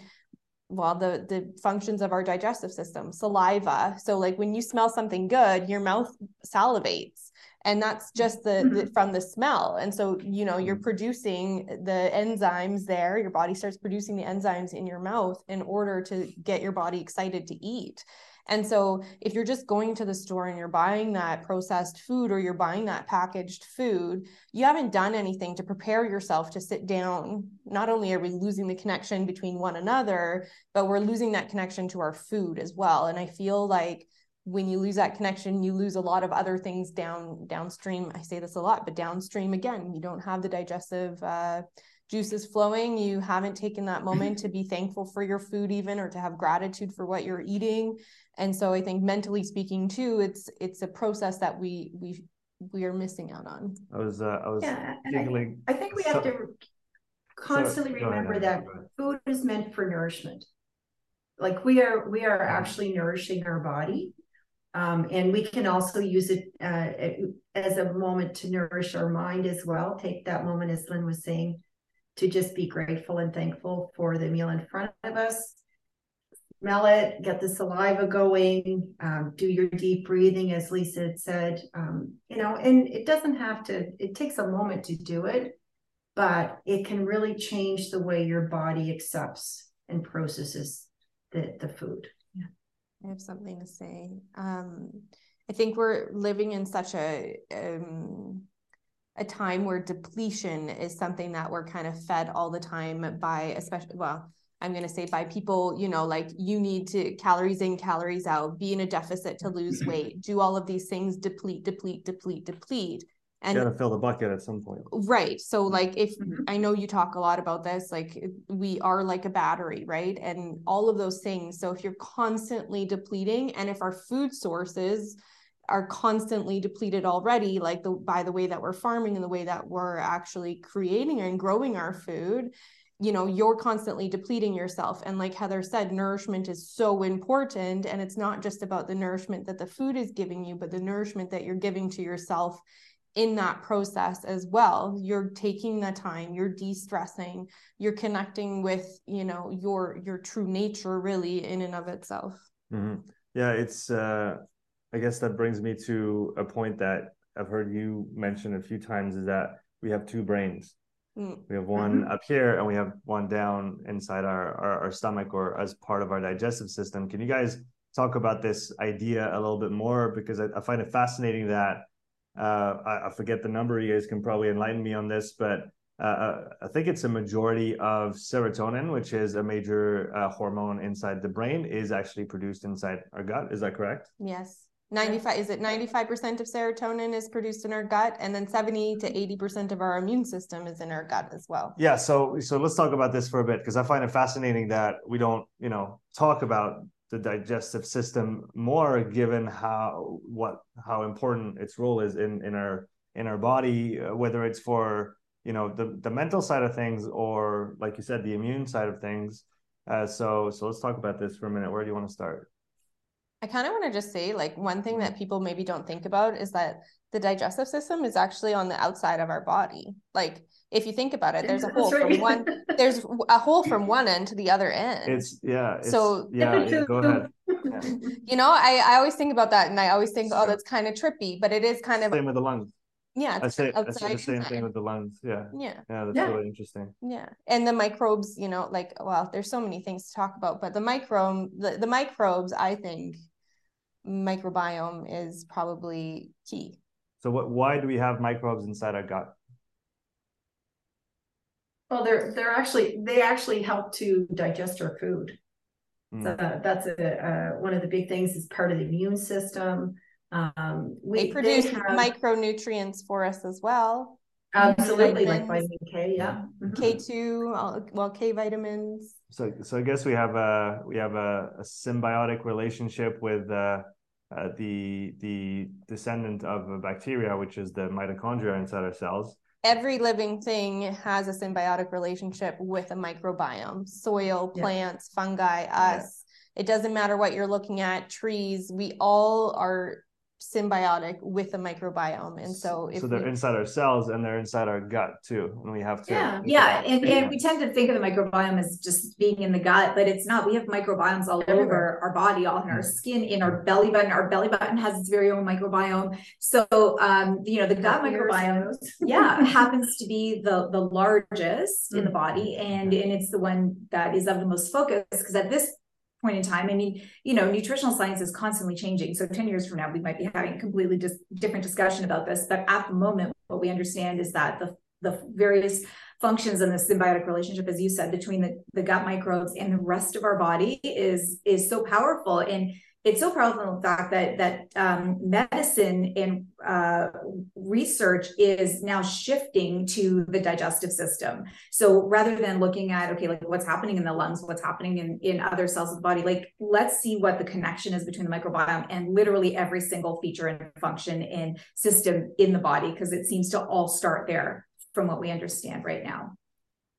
well the the functions of our digestive system saliva. So like when you smell something good your mouth salivates and that's just the, the, mm-hmm. from the smell and so you know you're mm-hmm. producing the enzymes there your body starts producing the enzymes in your mouth in order to get your body excited to eat and so if you're just going to the store and you're buying that processed food or you're buying that packaged food, you haven't done anything to prepare yourself to sit down. Not only are we losing the connection between one another, but we're losing that connection to our food as well. And I feel like when you lose that connection you lose a lot of other things down downstream. I say this a lot but downstream again you don't have the digestive uh, juices flowing. You haven't taken that moment to be thankful for your food even or to have gratitude for what you're eating. And so i think mentally speaking too it's it's a process that we we we are missing out on. I was uh, i was yeah, I, I, think we have so, to constantly so, remember ahead, that food is meant for nourishment. Like we are we are actually nourishing our body um, and we can also use it uh, as a moment to nourish our mind as well take that moment as lynn was saying to just be grateful and thankful for the meal in front of us smell it, get the saliva going, um, do your deep breathing, as Lisa had said. Um, you know, and it doesn't have to, it takes a moment to do it, but it can really change the way your body accepts and processes the, the food. I have something to say. Um, I think we're living in such a um, a time where depletion is something that we're kind of fed all the time by, especially well, I'm going to say by people, you know, like you need to calories in, calories out, be in a deficit to lose weight, do all of these things, deplete, deplete, deplete, deplete. And you gotta fill the bucket at some point. Right. So, like, if mm-hmm. I know you talk a lot about this, like, we are like a battery, right? And all of those things. So, if you're constantly depleting, and if our food sources, are constantly depleted already like the by the way that we're farming and the way that we're actually creating and growing our food you know you're constantly depleting yourself and like heather said nourishment is so important and it's not just about the nourishment that the food is giving you but the nourishment that you're giving to yourself in that process as well you're taking the time you're de-stressing you're connecting with you know your your true nature really in and of itself mm-hmm. yeah it's uh i guess that brings me to a point that i've heard you mention a few times is that we have two brains Mm. We have one mm-hmm. up here and we have one down inside our, our, our stomach or as part of our digestive system. Can you guys talk about this idea a little bit more? Because I, I find it fascinating that uh, I, I, forget the number. You guys can probably enlighten me on this, but uh, uh I think it's a majority of serotonin, which is a major uh, hormone inside the brain, is actually produced inside our gut. Is that correct? Yes. 95 is it 95% of serotonin is produced in our gut and then 70 to 80% of our immune system is in our gut as well yeah so so let's talk about this for a bit because i find it fascinating that we don't you know talk about the digestive system more given how what how important its role is in in our in our body uh, whether it's for you know the the mental side of things or like you said the immune side of things. Uh, so so let's talk about this for a minute. Where do you want to start? I kind of want to just say like one thing that people maybe don't think about is that the digestive system is actually on the outside of our body. Like if you think about it, there's a hole right. from one there's a hole from one end to the other end. It's yeah. It's, so yeah, yeah, go ahead. You know, I, I always think about that and I always think, oh, that's kind of trippy, but it is kind of same with the lungs. Yeah, I say, I say the same inside. thing with the lungs. Yeah, yeah, yeah. That's yeah. really interesting. Yeah, and the microbes, you know, like well, there's so many things to talk about, but the microbe, the, the microbes, I think, microbiome is probably key. So what why do we have microbes inside our gut? Well, they're they're actually they actually help to digest our food. Mm. So that's a uh, one of the big things is part of the immune system. Um, we, they produce they have, micronutrients for us as well. Absolutely, like vitamin K, yeah. K two, well, K vitamins. So, so I guess we have a we have a, a symbiotic relationship with uh, uh, the the descendant of a bacteria, which is the mitochondria inside our cells. Every living thing has a symbiotic relationship with a microbiome: soil, plants, yeah. fungi, us. Yeah. It doesn't matter what you're looking at, trees. We all are symbiotic with the microbiome. And so so they're we, inside our cells and they're inside our gut too and we have to yeah yeah and, and we tend to think of the microbiome as just being in the gut but it's not. We have microbiomes all over our body all in our mm-hmm. skin in our belly button. Our belly button has its very own microbiome. So um you know the gut microbiome yeah happens to be the the largest in the body mm-hmm. and and it's the one that is of the most focus because at this point in time. I mean, you know, nutritional science is constantly changing. So 10 years from now, we might be having a completely just different discussion about this. But at the moment, what we understand is that the, the various functions in the symbiotic relationship, as you said, between the, the gut microbes and the rest of our body is is so powerful. And it's so powerful in the fact that that um, medicine and uh, research is now shifting to the digestive system. So rather than looking at okay, like what's happening in the lungs, what's happening in in other cells of the body, like let's see what the connection is between the microbiome and literally every single feature and function and system in the body, because it seems to all start there from what we understand right now.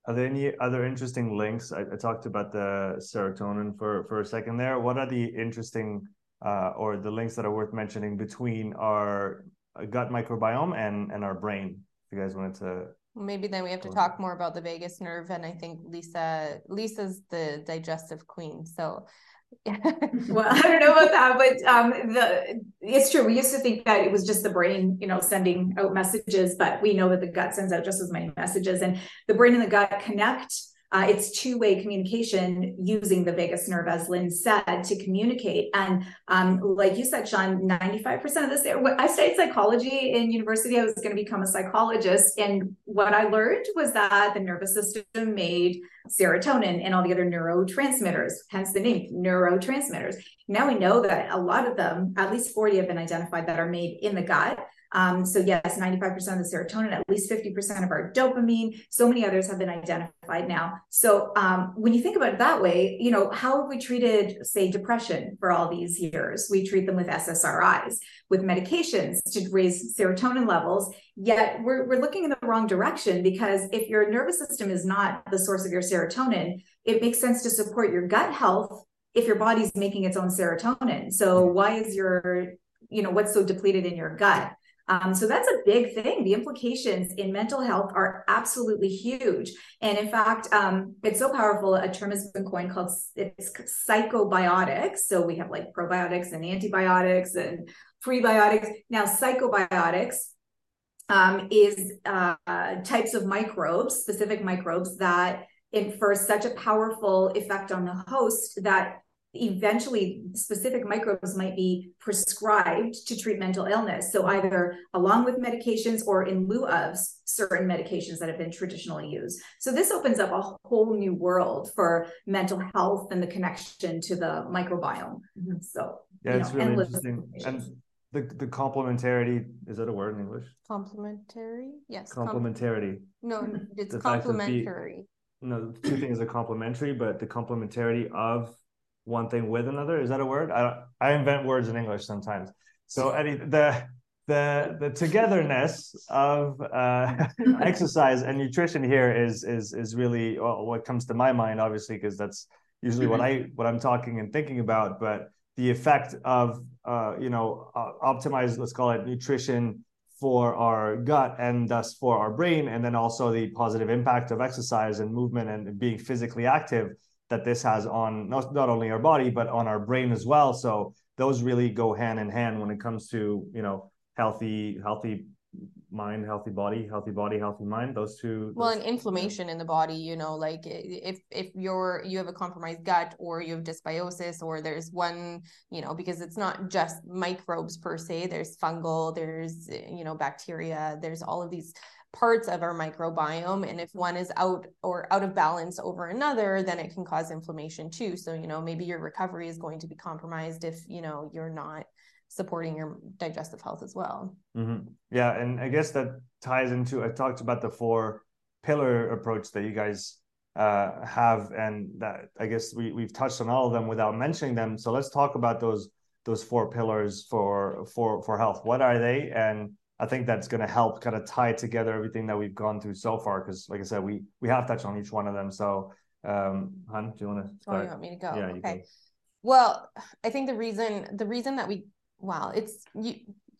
Are there any other interesting links? I, I, talked about the serotonin for for a second there. What are the interesting uh, or the links that are worth mentioning between our gut microbiome and and our brain? If you guys wanted to. Maybe then we have to talk more about the vagus nerve, and I think Lisa Lisa's the digestive queen. So well, I don't know about that, but um, the it's true. We used to think that it was just the brain, you know, sending out messages, but we know that the gut sends out just as many messages, and the brain and the gut connect uh, it's two-way communication using the vagus nerve, as Lynn said, to communicate. And um, like you said, Sean, 95% of this, I studied psychology in university. I was going to become a psychologist. And what I learned was that the nervous system made serotonin and all the other neurotransmitters, hence the name neurotransmitters. Now we know that a lot of them, at least 40 have been identified that are made in the gut. Um, so yes, 95% of the serotonin, at least 50% of our dopamine, so many others have been identified now. So um, when you think about it that way, you know, how have we treated, say, depression for all these years? We treat them with SSRIs, with medications to raise serotonin levels. Yet we're, we're looking in the wrong direction because if your nervous system is not the source of your serotonin, it makes sense to support your gut health if your body's making its own serotonin. So why is your, you know, what's so depleted in your gut? Um, so that's a big thing. The implications in mental health are absolutely huge. And in fact, um, it's so powerful. A term has been coined called it's psychobiotics. So we have like probiotics and antibiotics and prebiotics. Now, psychobiotics um, is uh, types of microbes, specific microbes that infer such a powerful effect on the host that eventually specific microbes might be prescribed to treat mental illness. So either along with medications or in lieu of certain medications that have been traditionally used. So this opens up a whole new world for mental health and the connection to the microbiome. Mm-hmm. So yeah, it's know, really interesting. And the the complementarity is that a word in English? Complementary, yes. Complementarity. no, it's complementary. no, two things are complementary, but the complementarity of one thing with another. Is that a word? I I invent words in English sometimes. So Eddie, the the the togetherness of uh, exercise and nutrition here is is is really well, what comes to my mind, obviously, because that's usually what I what I'm talking and thinking about. But the effect of uh, you know uh, optimize, let's call it nutrition for our gut and thus for our brain, and then also the positive impact of exercise and movement and being physically active that this has on not, not only our body but on our brain as well. So those really go hand in hand when it comes to you know healthy healthy mind healthy body healthy body healthy mind those two well and inflammation in the body you know like if if you're you have a compromised gut or you have dysbiosis or there's one you know because it's not just microbes per se there's fungal there's you know bacteria there's all of these parts of our microbiome and if one is out or out of balance over another then it can cause inflammation too so you know maybe your recovery is going to be compromised if you know you're not supporting your digestive health as well. Mm-hmm. Yeah, and I guess that ties into I talked about the four pillar approach that you guys uh, have, and that I guess we we've touched on all of them without mentioning them. So let's talk about those those four pillars for for for health. What are they? And I think that's going to help kind of tie together everything that we've gone through so far. Because, like I said, we we have touched on each one of them. So, um, Han, do you want to? Oh, you want me to go? Yeah. Okay. Well, I think the reason the reason that we wow, it's you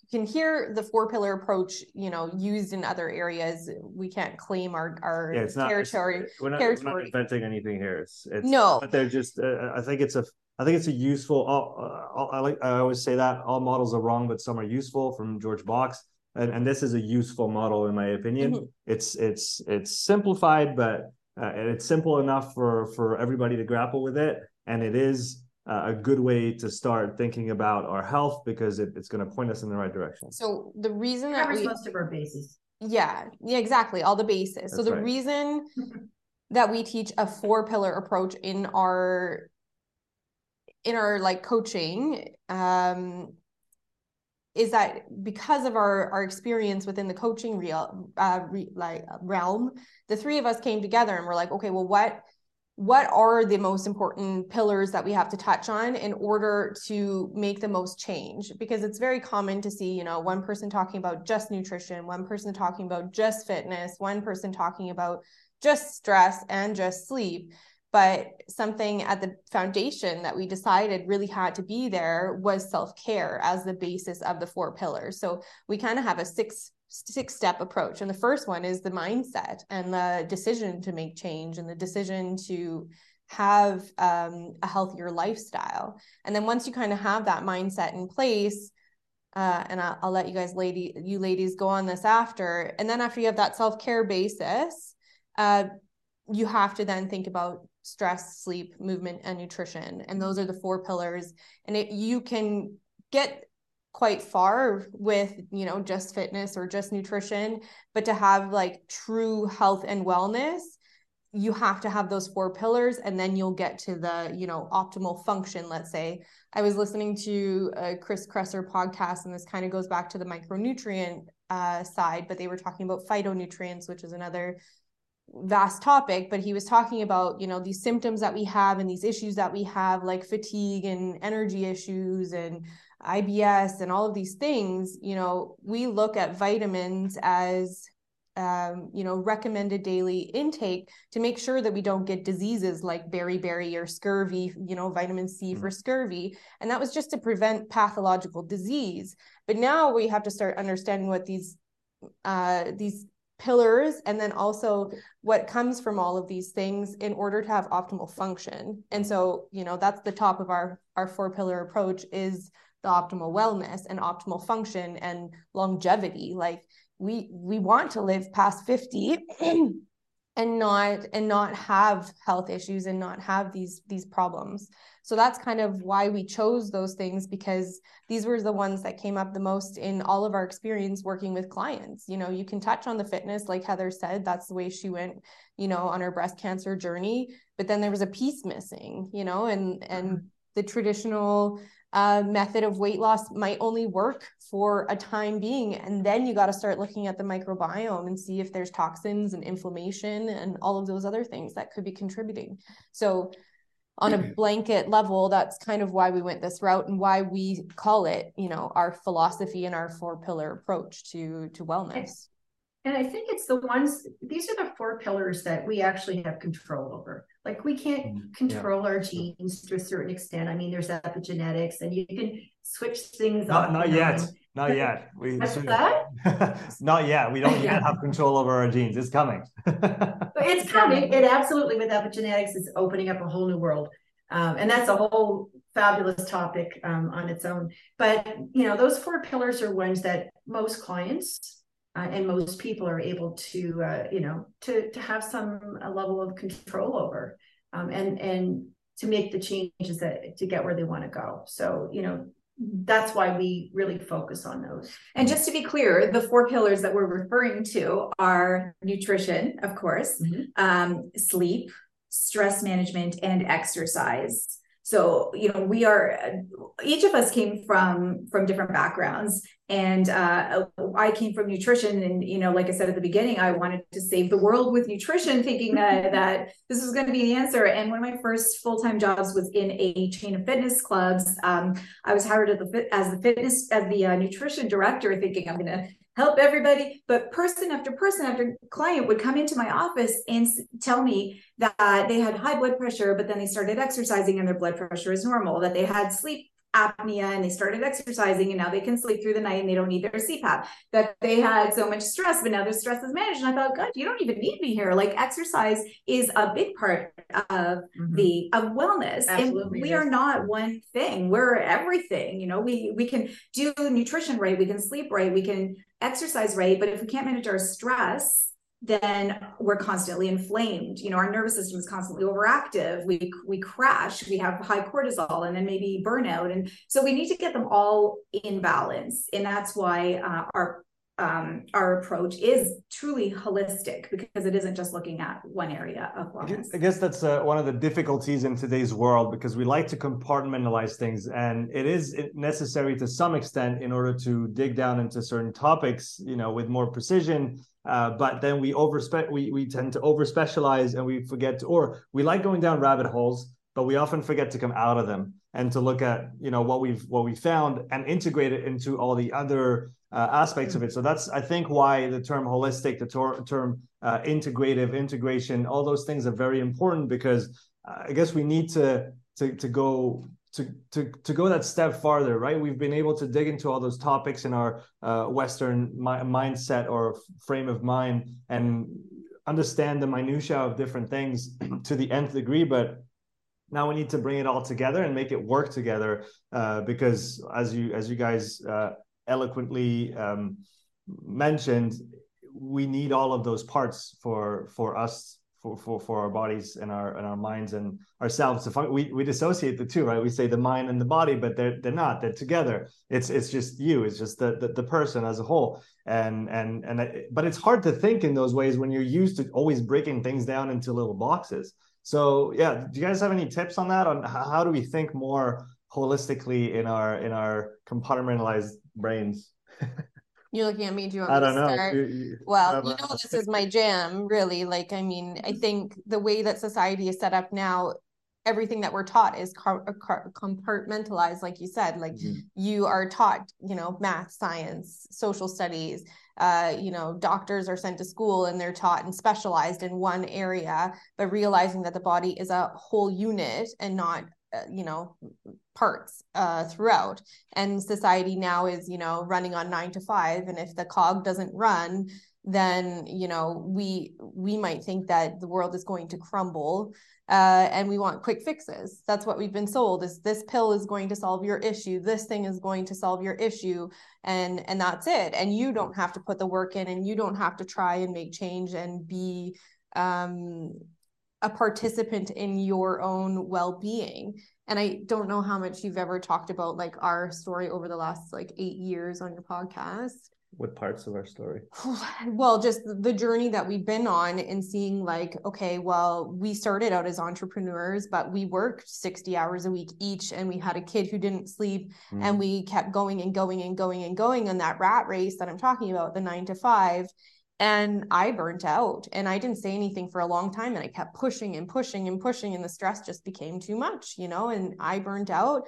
can hear the four pillar approach, you know, used in other areas. We can't claim our our yeah, it's not, territory. It's, we're, not, territory. we're not inventing anything here. It's, it's no, but they're just. Uh, I think it's a. I think it's a useful. Uh, I like. I always say that all models are wrong, but some are useful. From George Box, and, and this is a useful model in my opinion. Mm-hmm. It's it's it's simplified, but uh, it's simple enough for for everybody to grapple with it, and it is uh, a good way to start thinking about our health because it, it's going to point us in the right direction. So the reason that we most of our bases. Yeah, yeah, exactly. All the bases. That's so the right. reason that we teach a four pillar approach in our in our like coaching um is that because of our our experience within the coaching real uh re, like realm the three of us came together and we're like okay well what what are the most important pillars that we have to touch on in order to make the most change? Because it's very common to see you know one person talking about just nutrition one person talking about just fitness one person talking about just stress and just sleep but something at the foundation that we decided really had to be there was self-care as the basis of the four pillars. So we kind of have a six six step approach and the first one is the mindset and the decision to make change and the decision to have um, a healthier lifestyle. And then once you kind of have that mindset in place uh, and I'll, I'll, let you guys lady you ladies go on this after and then after you have that self-care basis uh, you have to then think about stress sleep movement and nutrition. And those are the four pillars. And it, you can get quite far with you know just fitness or just nutrition but to have like true health and wellness you have to have those four pillars and then you'll get to the you know optimal function let's say. I was listening to a chris kresser podcast and this kind of goes back to the micronutrient uh, side but they were talking about phytonutrients which is another vast topic but he was talking about you know these symptoms that we have and these issues that we have like fatigue and energy issues and IBS and all of these things, you know, we look at vitamins as um, you know, recommended daily intake to make sure that we don't get diseases like beriberi or scurvy, you know, vitamin C for mm. scurvy. And that was just to prevent pathological disease. But now we have to start understanding what these uh, these pillars and then also what comes from all of these things in order to have optimal function. And so, you know, that's the top of our our four pillar approach is the optimal wellness and optimal function and longevity like we we want to live past 50 and not and not have health issues and not have these these problems so that's kind of why we chose those things because these were the ones that came up the most in all of our experience working with clients you know you can touch on the fitness like heather said that's the way she went you know on her breast cancer journey but then there was a piece missing you know and and mm-hmm. the traditional uh, method of weight loss might only work for a time being. And then you got to start looking at the microbiome and see if there's toxins and inflammation and all of those other things that could be contributing. So, on a blanket level, that's kind of why we went this route and why we call it, you know, our philosophy and our four pillar approach to to wellness. And I think it's the ones, these are the four pillars that we actually have control over. Like we can't mm, control yeah. our genes to a certain extent. I mean, there's epigenetics and you can switch things not. Not yet. Not yet. We What's that? not yet. We don't yet have control over our genes. It's coming. it's coming. It absolutely with epigenetics is opening up a whole new world. Um, and that's a whole fabulous topic um, on its own. But you know, those four pillars are ones that most clients uh, and most people are able to uh, you know to to have some a level of control over um, and and to make the changes that to get where they want to go. So you know that's why we really focus on those. And just to be clear the four pillars that we're referring to are nutrition of course mm-hmm. um, sleep stress management and exercise. So you know we are each of us came from from different backgrounds and uh, i came from nutrition and you know like i said at the beginning i wanted to save the world with nutrition thinking that that this was going to be the answer. And one of my first full-time jobs was in a chain of fitness clubs. Um, i was hired as the as the fitness as the uh, nutrition director thinking i'm going to help everybody. But person after person after client would come into my office and tell me that they had high blood pressure, but then they started exercising and their blood pressure is normal, that they had sleep apnea and they started exercising and now they can sleep through the night and they don't need their CPAP. That they had so much stress, but now their stress is managed. And I thought, God, you don't even need me here. Like exercise is a big part of mm-hmm. the of wellness. Absolutely and we are not one thing. We're everything. You know, we we can do nutrition right, we can sleep right, we can exercise right, but if we can't manage our stress, then we're constantly inflamed. You know, our nervous system is constantly overactive. We we crash. We have high cortisol, and then maybe burnout. And so we need to get them all in balance. And that's why uh, our um, our approach is truly holistic because it isn't just looking at one area of wellness. I guess that's uh, one of the difficulties in today's world because we like to compartmentalize things, and it is necessary to some extent in order to dig down into certain topics, you know, with more precision. Uh, but then we overspe we we tend to over specialize and we forget to, or we like going down rabbit holes, but we often forget to come out of them and to look at you know what we've what we found and integrate it into all the other uh, aspects of it. So that's I think why the term holistic, the term uh, integrative, integration, all those things are very important because uh, I guess we need to to to go to to to go that step farther, right? We've been able to dig into all those topics in our uh, Western mi- mindset or frame of mind and understand the minutia of different things to the nth degree, but now we need to bring it all together and make it work together uh, because as you as you guys uh, eloquently um, mentioned, we need all of those parts for for us for for for our bodies and our and our minds and ourselves to fun- we we dissociate the two right? We say the mind and the body but they're they're not they're together. It's it's just you it's just the the, the person as a whole. And and and I, but it's hard to think in those ways when you're used to always breaking things down into little boxes. So yeah do you guys have any tips on that? On how do we think more holistically in our in our compartmentalized brains. You're looking at me. Do you want I don't know. You, you, well, you know, this is my jam, really. Like, I mean, I think the way that society is set up now, everything that we're taught is car- car- compartmentalized, like you said. Like, mm-hmm. you are taught, you know, math, science, social studies. Uh, you know, doctors are sent to school and they're taught and specialized in one area, but realizing that the body is a whole unit and not uh, you know parts uh, throughout. And society now is you know running on nine to five. And if the cog doesn't run then you know we we might think that the world is going to crumble uh, and we want quick fixes. That's what we've been sold is this pill is going to solve your issue. This thing is going to solve your issue. And and that's it. And you don't have to put the work in and you don't have to try and make change and be um a participant in your own well-being. And i don't know how much you've ever talked about like our story over the last like eight years on your podcast. What parts of our story? Well just the journey that we've been on and seeing like okay well we started out as entrepreneurs but we worked 60 hours a week each and we had a kid who didn't sleep mm. and we kept going and going and going and going on that rat race that i'm talking about the nine to five and I burnt out and I didn't say anything for a long time and I kept pushing and pushing and pushing and the stress just became too much, you know, and I burnt out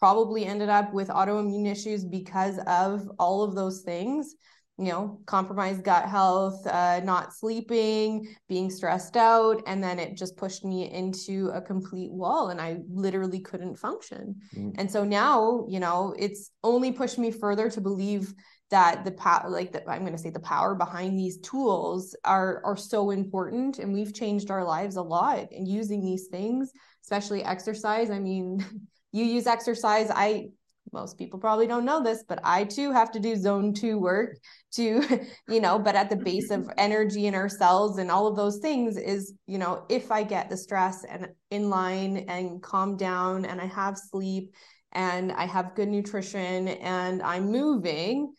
probably ended up with autoimmune issues because of all of those things you know compromised gut health uh, not sleeping being stressed out and then it just pushed me into a complete wall and i literally couldn't function mm. and so now you know it's only pushed me further to believe that the power like the, i'm going to say the power behind these tools are are so important and we've changed our lives a lot in using these things especially exercise. I mean you use exercise i most people probably don't know this but i too have to do zone 2 work to you know but at the base of energy in our cells and all of those things is you know if i get the stress and in line and calm down and i have sleep and i have good nutrition and i'm moving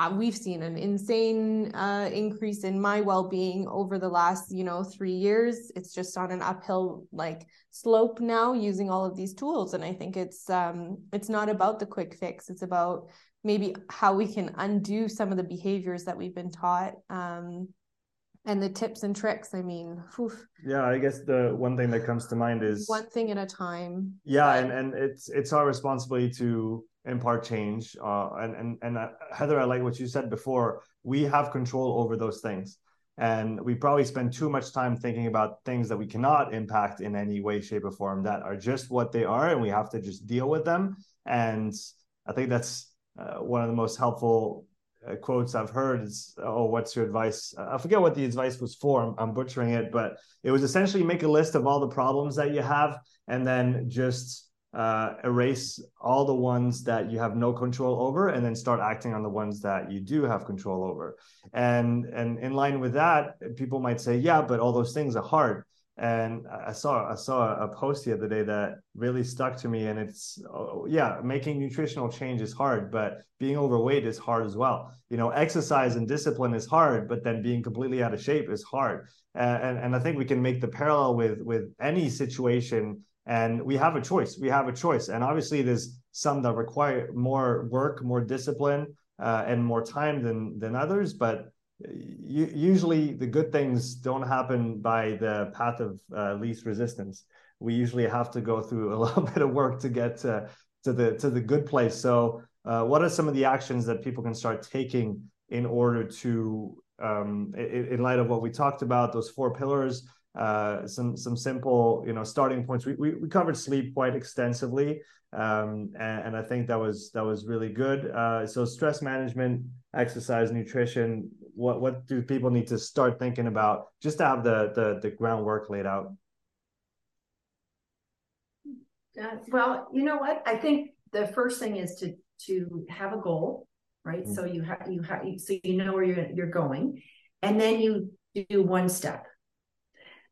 uh, we've seen an insane uh, increase in my well-being over the last you know three years. It's just on an uphill like slope now using all of these tools. And i think it's um it's not about the quick fix. It's about maybe how we can undo some of the behaviors that we've been taught um and the tips and tricks. I mean whew, Yeah, I guess the one thing that comes to mind is one thing at a time. Yeah, and and it's it's our responsibility to impart change. Uh, and and and uh, Heather, I like what you said before. We have control over those things, and we probably spend too much time thinking about things that we cannot impact in any way, shape, or form that are just what they are, and we have to just deal with them. And I think that's uh, one of the most helpful uh, quotes I've heard is, "Oh, what's your advice?" I forget what the advice was for. I'm, I'm butchering it, but it was essentially make a list of all the problems that you have, and then just uh, erase all the ones that you have no control over, and then start acting on the ones that you do have control over. And and in line with that, people might say, "Yeah, but all those things are hard." And I saw I saw a post the other day that really stuck to me, and it's oh, yeah, making nutritional change is hard, but being overweight is hard as well. You know, exercise and discipline is hard, but then being completely out of shape is hard. Uh, and and I think we can make the parallel with with any situation and we have a choice we have a choice. And obviously there's some that require more work more discipline uh, and more time than than others. But usually the good things don't happen by the path of uh, least resistance. We usually have to go through a little bit of work to get to, to the to the good place. So uh, what are some of the actions that people can start taking in order to um, in, in light of what we talked about those four pillars uh, some some simple you know starting points. We, we, we covered sleep quite extensively, um, and, and, I think that was that was really good. Uh, so stress management, exercise, nutrition. What what do people need to start thinking about just to have the the, the groundwork laid out? Uh, well, you know what? I think the first thing is to to have a goal, right? Mm-hmm. So you have you have so you know where you're you're going, and then you do one step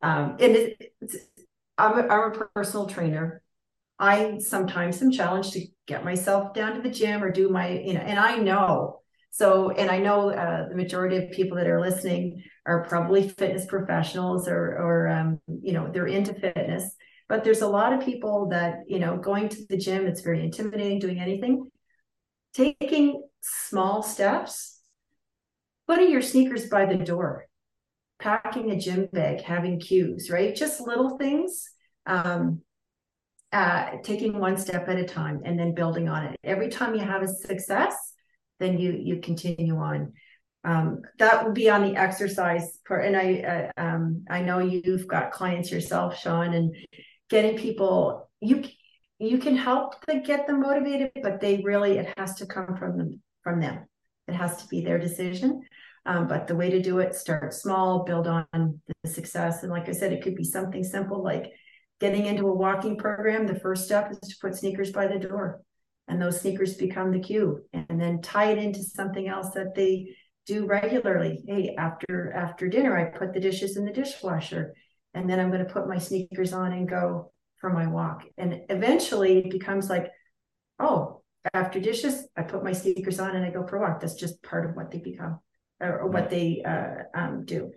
um, and it, I'm, a, I'm a personal trainer. I sometimes am challenged to get myself down to the gym or do my, you know, and I know. So, and I know uh, the majority of people that are listening are probably fitness professionals or, or um, you know, they're into fitness. But there's a lot of people that, you know, going to the gym, it's very intimidating doing anything. Taking small steps, putting your sneakers by the door, packing a gym bag, having cues, right? Just little things. Um, uh, taking one step at a time and then building on it. Every time you have a success, then you you continue on. Um, that would be on the exercise part. And I uh, um, I know you've got clients yourself, Sean, and getting people you you can help to get them motivated, but they really it has to come from them from them. It has to be their decision. Um, but the way to do it, start small, build on the success. And like I said, it could be something simple like getting into a walking program. The first step is to put sneakers by the door, and those sneakers become the cue. And then tie it into something else that they do regularly. Hey, after after dinner, I put the dishes in the dishwasher, and then I'm going to put my sneakers on and go for my walk. And eventually, it becomes like, oh, after dishes, I put my sneakers on and I go for a walk. That's just part of what they become or, or what they uh, um, do.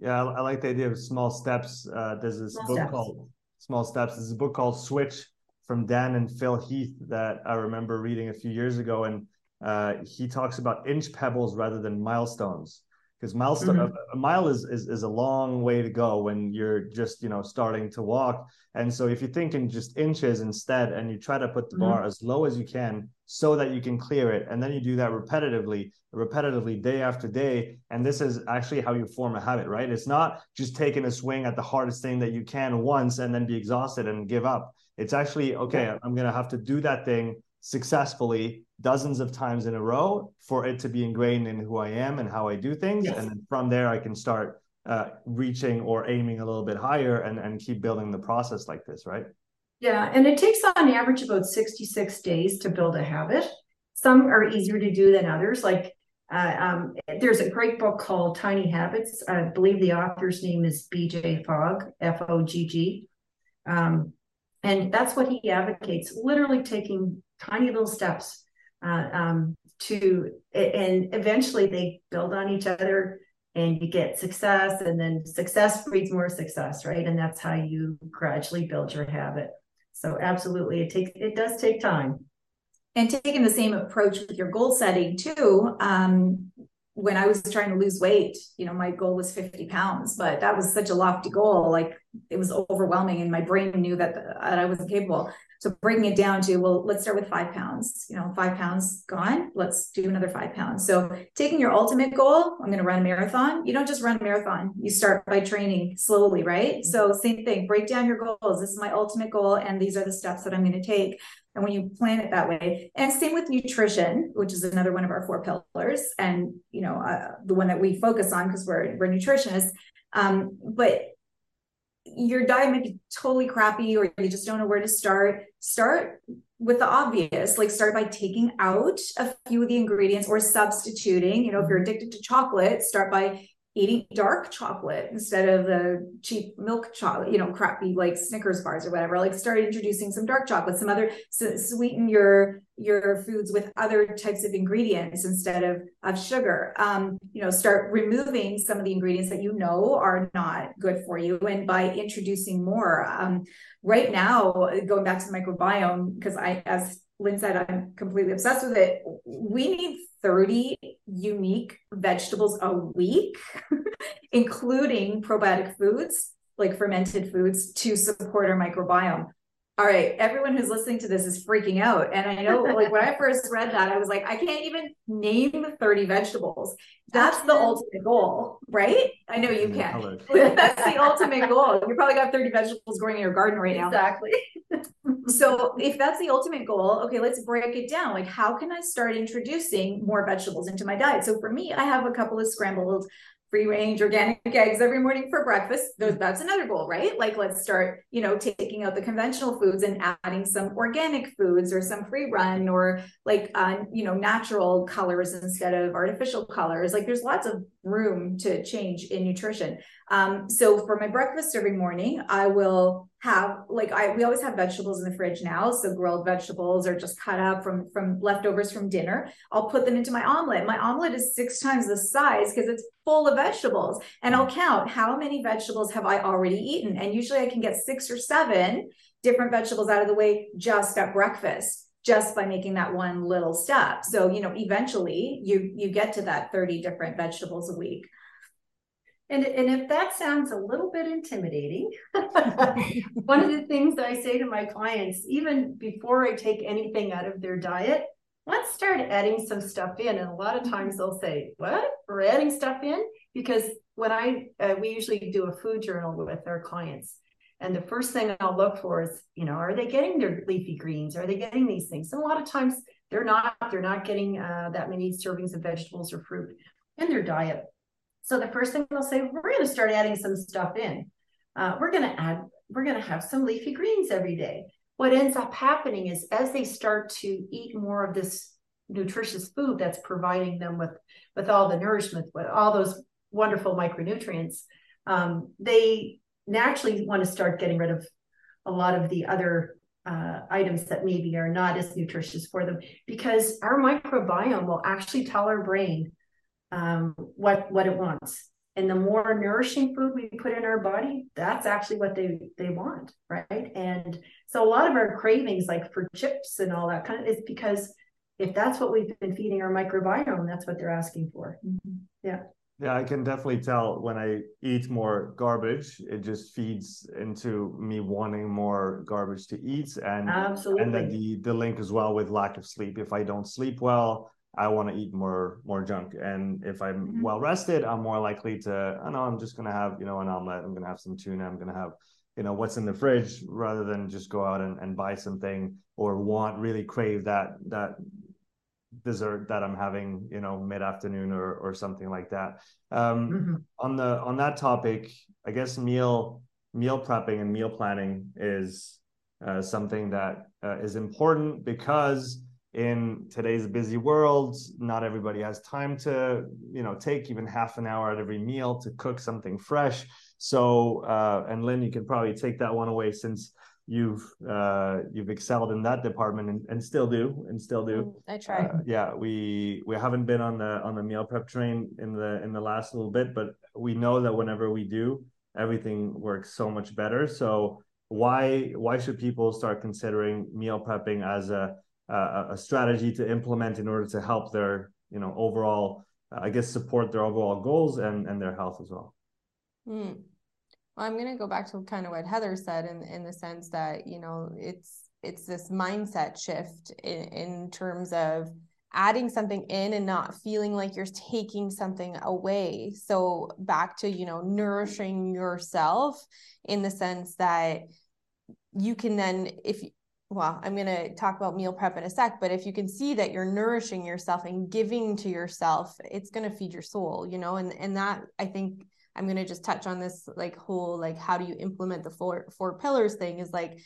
Yeah, I, I, like the idea of small steps. Uh, there's this small book steps. called Small Steps. There's a book called Switch from Dan and Phil Heath that I remember reading a few years ago, and uh, he talks about inch pebbles rather than milestones because milestone mm-hmm. a, a, mile is, is is a long way to go when you're just you know starting to walk and so if you think in just inches instead and you try to put the mm-hmm. bar as low as you can so that you can clear it and then you do that repetitively repetitively day after day and this is actually how you form a habit right it's not just taking a swing at the hardest thing that you can once and then be exhausted and give up it's actually okay yeah. i'm going to have to do that thing successfully dozens of times in a row for it to be ingrained in who I am and how I do things. Yes. And then from there, I can start uh, reaching or aiming a little bit higher and, and keep building the process like this, right? Yeah. And it takes on average about 66 days to build a habit. Some are easier to do than others. Like uh, um, there's a great book called Tiny Habits. I believe the author's name is BJ Fogg, F O G G. Um, and that's what he advocates literally taking tiny little steps uh, um, to and eventually they build on each other and you get success and then success breeds more success right and that's how you gradually build your habit so absolutely it takes it does take time and taking the same approach with your goal setting too um, when I was trying to lose weight, you know, my goal was 50 pounds, but that was such a lofty goal. Like it was overwhelming and my brain knew that, that I wasn't capable. So breaking it down to, well, let's start with five pounds, you know, five pounds gone. Let's do another five pounds. So taking your ultimate goal, I'm going to run a marathon. You don't just run a marathon. You start by training slowly, right? So same thing, break down your goals. This is my ultimate goal. And these are the steps that I'm going to take. And when you plan it that way, and same with nutrition, which is another one of our four pillars, and you know uh, the one that we focus on because we're we're nutritionists. Um, but your diet might be totally crappy or you just don't know where to start, start with the obvious. Like start by taking out a few of the ingredients or substituting. You know, if you're addicted to chocolate, start by eating dark chocolate instead of the cheap milk chocolate, you know, crappy like Snickers bars or whatever. Like start introducing some dark chocolate, some other so sweeten your your foods with other types of ingredients instead of of sugar. Um, you know, start removing some of the ingredients that you know are not good for you, and by introducing more. Um, right now, going back to the microbiome, because I, as Lynn said, I'm completely obsessed with it. We need 30 unique vegetables a week, including probiotic foods like fermented foods to support our microbiome all right, everyone who's listening to this is freaking out. And I know, like, when I first read that, I was like, I can't even name 30 vegetables. That's the ultimate goal, right? I know you can. That's the ultimate goal. You probably got 30 vegetables growing in your garden right now. Exactly. so, if that's the ultimate goal, okay, let's break it down. Like, how can I start introducing more vegetables into my diet? So, for me, I have a couple of scrambled free range organic eggs every morning for breakfast those that's another goal right? Like let's start you know taking out the conventional foods and adding some organic foods or some free run or like uh, you know natural colors instead of artificial colors. Like there's lots of room to change in nutrition um, so for my breakfast every morning i will have like I we always have vegetables in the fridge now. So grilled vegetables are just cut up from from leftovers from dinner. I'll put them into my omelet. My omelet is six times the size because it's full of vegetables. And I'll count how many vegetables have I already eaten. And usually I can get six or seven different vegetables out of the way just at breakfast just by making that one little step. So, you know, eventually you you get to that 30 different vegetables a week. And, and if that sounds a little bit intimidating, one of the things that I say to my clients, even before I take anything out of their diet, let's start adding some stuff in. And a lot of times they'll say, What? We're adding stuff in? Because when I, uh, we usually do a food journal with our clients. And the first thing I'll look for is, you know, are they getting their leafy greens? Are they getting these things? And a lot of times they're not, they're not getting uh, that many servings of vegetables or fruit in their diet. So the first thing they'll say, we're going to start adding some stuff in. Uh, we're going to add, we're going to have some leafy greens every day. What ends up happening is as they start to eat more of this nutritious food that's providing them with with all the nourishment, with all those wonderful micronutrients, um, they naturally want to start getting rid of a lot of the other uh, items that maybe are not as nutritious for them because our microbiome will actually tell our brain um, what what it wants. And the more nourishing food we put in our body, that's actually what they they want, right? And so a lot of our cravings, like for chips and all that kind of, is because if that's what we've been feeding our microbiome, that's what they're asking for. Mm-hmm. Yeah. Yeah, I can definitely tell when I eat more garbage, it just feeds into me wanting more garbage to eat. And absolutely and then the the link as well with lack of sleep. If I don't sleep well, I want to eat more more junk. And if I'm mm-hmm. well rested, I'm more likely to, I know I'm just gonna have, you know, an omelet, I'm gonna have some tuna, I'm gonna have, you know, what's in the fridge rather than just go out and, and buy something or want really crave that that dessert that I'm having, you know, mid-afternoon or or something like that. Um mm-hmm. on the on that topic, I guess meal meal prepping and meal planning is uh, something that uh, is important because in today's busy world not everybody has time to you know take even half an hour at every meal to cook something fresh so uh, and lynn you can probably take that one away since you've uh, you've excelled in that department and, and still do and still do. Mm, I try. Uh, yeah, we we haven't been on the on the meal prep train in the in the last little bit, but we know that whenever we do, everything works so much better. So why why should people start considering meal prepping as a a, a strategy to implement in order to help their you know overall I guess support their overall goals and and their health as well. Mm. Well, I'm going to go back to kind of what Heather said in in the sense that you know it's it's this mindset shift in, in terms of adding something in and not feeling like you're taking something away. So back to you know nourishing yourself in the sense that you can then if well, I'm going to talk about meal prep in a sec, but if you can see that you're nourishing yourself and giving to yourself, it's going to feed your soul, you know, and and that I think I'm going to just touch on this like whole like how do you implement the four four pillars thing is like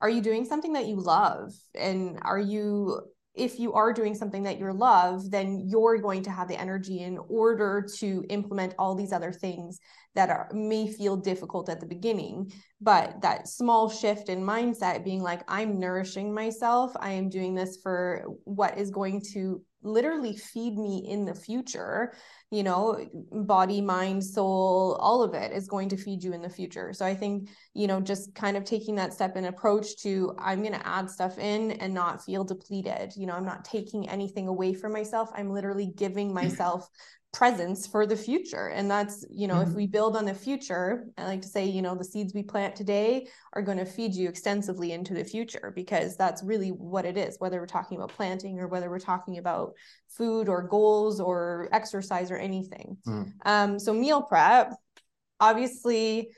are you doing something that you love? And are you if you are doing something that you love then you're going to have the energy in order to implement all these other things that are may feel difficult at the beginning. But that small shift in mindset being like i'm nourishing myself. I am doing this for what is going to literally feed me in the future you know body mind soul all of it is going to feed you in the future. So i think you know just kind of taking that step and approach to i'm going to add stuff in and not feel depleted. You know i'm not taking anything away from myself. I'm literally giving myself presence for the future. And that's you know mm-hmm. if we build on the future i like to say you know the seeds we plant today are going to feed you extensively into the future because that's really what it is whether we're talking about planting or whether we're talking about food or goals or exercise or anything mm. um, so meal prep obviously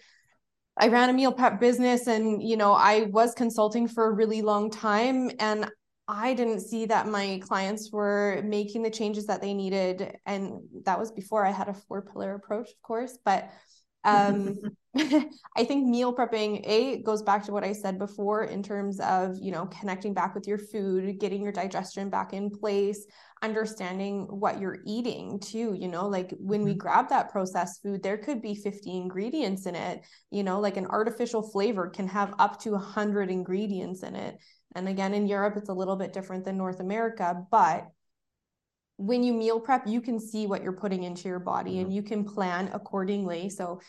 I ran a meal prep business and you know I was consulting for a really long time and I didn't see that my clients were making the changes that they needed. And that was before I had a four pillar approach, of course. But um, I think meal prepping, A, goes back to what I said before in terms of, you know, connecting back with your food, getting your digestion back in place, understanding what you're eating too. You know, like when we mm-hmm. grab that processed food, there could be 50 ingredients in it. You know, like an artificial flavor can have up to 100 ingredients in it and again, in Europe, it's a little bit different than North America, but when you meal prep, you can see what you're putting into your body mm-hmm. and you can plan accordingly. So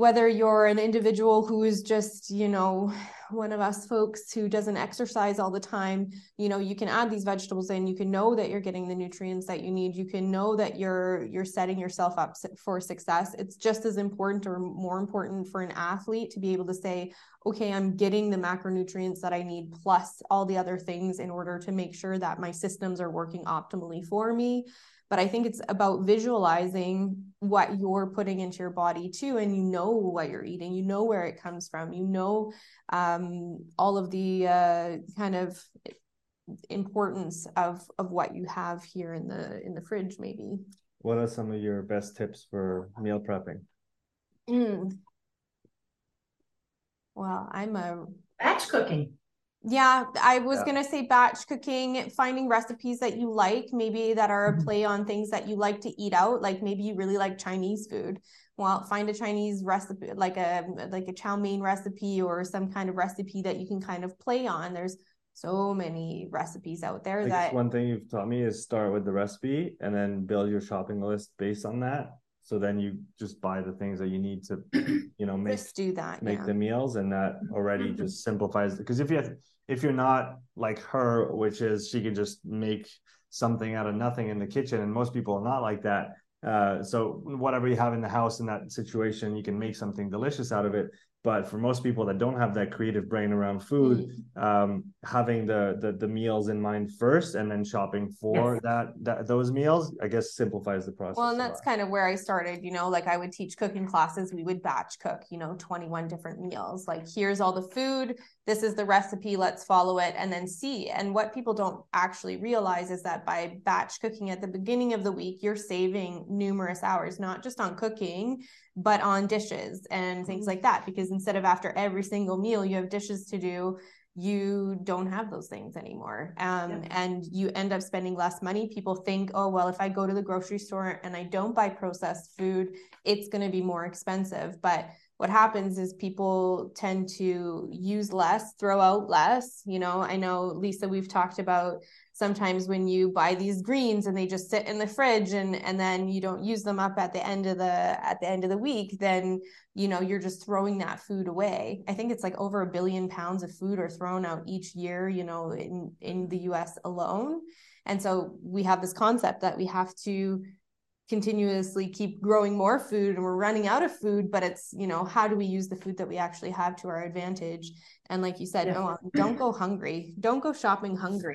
whether you're an individual who is just you know one of us folks who doesn't exercise all the time you know you can add these vegetables in. You can know that you're getting the nutrients that you need. You can know that you're you're setting yourself up for success. It's just as important or more important for an athlete to be able to say okay i'm getting the macronutrients that i need plus all the other things in order to make sure that my systems are working optimally for me but i think it's about visualizing what you're putting into your body too and you know what you're eating you know where it comes from you know um, all of the uh, kind of importance of of what you have here in the in the fridge maybe. What are some of your best tips for meal prepping? Mm. well i'm a batch cooking yeah, I was yeah. gonna say batch cooking, finding recipes that you like, maybe that are a mm-hmm. play on things that you like to eat out. Like maybe you really like Chinese food. Well, find a Chinese recipe, like a like a chow mein recipe or some kind of recipe that you can kind of play on. There's so many recipes out there that one thing you've taught me is start with the recipe and then build your shopping list based on that so then you just buy the things that you need to you know make just do that make yeah. the meals and that already mm-hmm. just simplifies because if you have, if you're not like her which is she can just make something out of nothing in the kitchen and most people are not like that uh, so whatever you have in the house in that situation you can make something delicious out of it but for most people that don't have that creative brain around food mm. um, having the, the, the meals in mind first and then shopping for yes. that, that those meals i guess simplifies the process well and that's kind of where i started you know like i would teach cooking classes. We would batch cook you know 21 different meals. Like here's all the food. This is the recipe. Let's follow it and then see. And what people don't actually realize is that by batch cooking at the beginning of the week you're saving numerous hours not just on cooking but on dishes and things mm-hmm. like that because instead of after every single meal you have dishes to do you don't have those things anymore. Um, yeah. And you end up spending less money. People think, oh, well, if I go to the grocery store and I don't buy processed food, it's going to be more expensive. But what happens is people tend to use less, throw out less. You know, I know, Lisa, we've talked about sometimes when you buy these greens and they just sit in the fridge and and then you don't use them up at the end of the at the end of the week then you know you're just throwing that food away. I think it's like over a billion pounds of food are thrown out each year you know in in the us alone. And so we have this concept that we have to continuously keep growing more food and we're running out of food but it's you know how do we use the food that we actually have to our advantage? And like you said yeah. no don't go hungry. Don't go shopping hungry.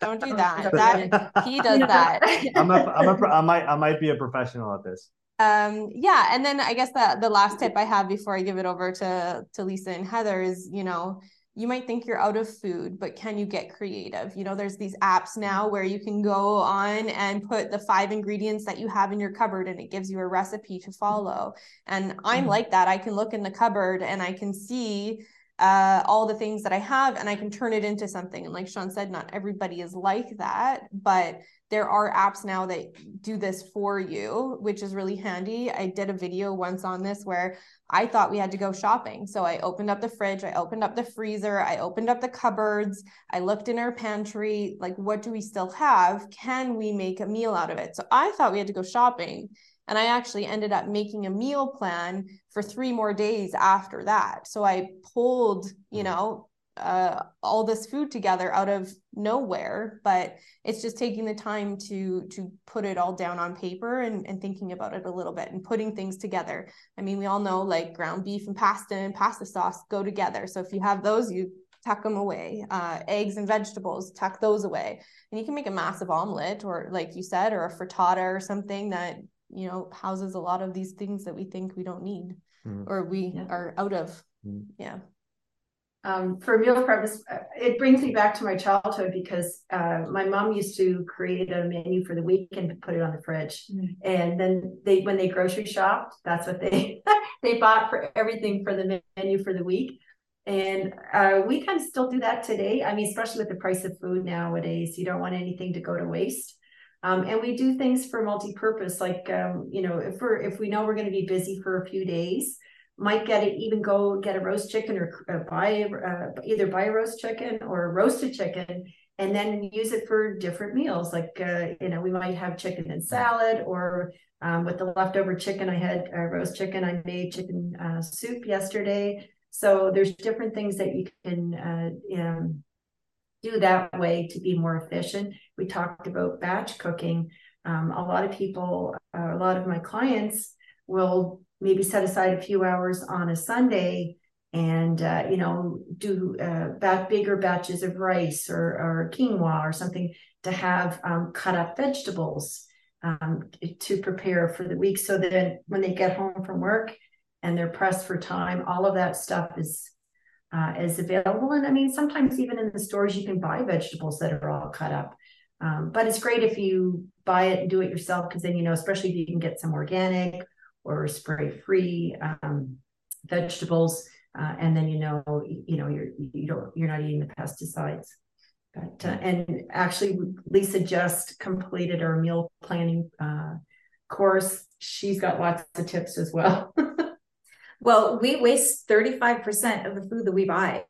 Don't do that. That he does that. I'm a, I'm a i might i might be a professional at this. Um yeah and then i guess the the last tip i have before i give it over to to lisa and heather is you know you might think you're out of food, but can you get creative? You know, there's these apps now where you can go on and put the five ingredients that you have in your cupboard and it gives you a recipe to follow. And I'm mm-hmm. like that. I can look in the cupboard and I can see uh, all the things that I have and I can turn it into something. And like Sean said, not everybody is like that, but there are apps now that do this for you, which is really handy. I did a video once on this where I thought we had to go shopping. So I opened up the fridge, I opened up the freezer, I opened up the cupboards, I looked in our pantry, like, what do we still have? Can we make a meal out of it? So I thought we had to go shopping. And I actually ended up making a meal plan for three more days after that. So I pulled, you mm. know, uh, all this food together out of nowhere but it's just taking the time to to put it all down on paper and, and thinking about it a little bit and putting things together i mean we all know like ground beef and pasta and pasta sauce go together so if you have those you tuck them away uh, eggs and vegetables tuck those away and you can make a massive omelet or like you said or a frittata or something that you know houses a lot of these things that we think we don't need mm. or we yeah. are out of mm. yeah um, for meal prep, uh, it brings me back to my childhood because uh, my mom used to create a menu for the week and put it on the fridge. Mm-hmm. And then they, when they grocery shopped, that's what they they bought for everything for the menu for the week. And uh, we kind of still do that today. I mean, especially with the price of food nowadays, you don't want anything to go to waste. Um, and we do things for multi-purpose, like um, you know, if we're if we know we're going to be busy for a few days, might get it even go get a roast chicken or uh, buy uh, either buy a roast chicken or a roasted chicken and then use it for different meals. Like uh, you know we might have chicken and salad or um, with the leftover chicken i had a roast chicken. I made chicken uh, soup yesterday. So there's different things that you can uh, do that way to be more efficient. We talked about batch cooking. Um, a lot of people uh, a lot of my clients will maybe set aside a few hours on a Sunday and uh, you know do uh, bat- bigger batches of rice or, or quinoa or something to have um, cut up vegetables um, to prepare for the week so that when they get home from work and they're pressed for time all of that stuff is uh, is available. And i mean sometimes even in the stores you can buy vegetables that are all cut up. Um, but it's great if you buy it and do it yourself because then you know especially if you can get some organic or spray free um, vegetables uh, and then you know you know you're you don't you're not eating the pesticides. But uh, and actually lisa just completed our meal planning uh, course. She's got lots of tips as well. Well we waste 35% of the food that we buy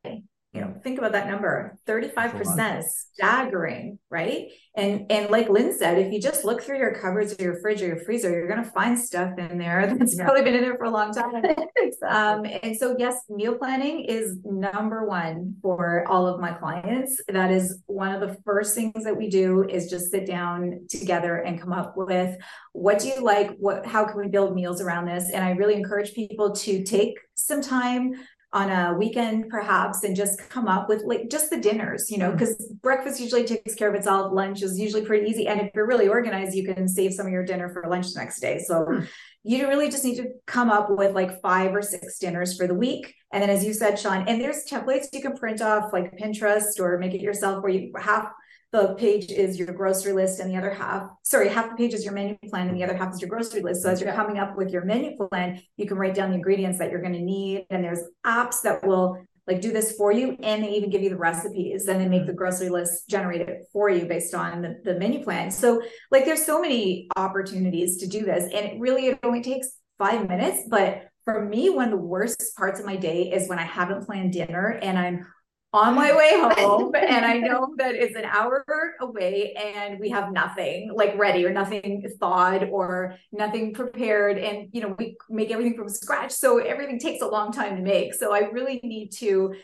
you know think about that number 35% is staggering right? And and like lynn said if you just look through your cupboards or your fridge or your freezer you're going to find stuff in there that's yeah. probably been in there for a long time. Exactly. um, and so yes meal planning is number one for all of my clients. That is one of the first things that we do is just sit down together and come up with what do you like? What how can we build meals around this? And i really encourage people to take some time on a weekend perhaps and just come up with like just the dinners you know because mm-hmm. breakfast usually takes care of itself lunch is usually pretty easy and if you're really organized you can save some of your dinner for lunch the next day so mm-hmm. you really just need to come up with like five or six dinners for the week and then as you said sean and there's templates you can print off like pinterest or make it yourself where you have the page is your grocery list and the other half sorry half the page is your menu plan and the other half is your grocery list. So as you're coming up with your menu plan you can write down the ingredients that you're going to need and there's apps that will like do this for you and they even give you the recipes and they make the mm-hmm. grocery list generate it for you based on the, the menu plan. So like there's so many opportunities to do this and it really it only takes five minutes but for me one of the worst parts of my day is when i haven't planned dinner and i'm on my way home and I know that it's an hour away and we have nothing like ready or nothing thawed or nothing prepared and you know we make everything from scratch. So everything takes a long time to make. So I really need to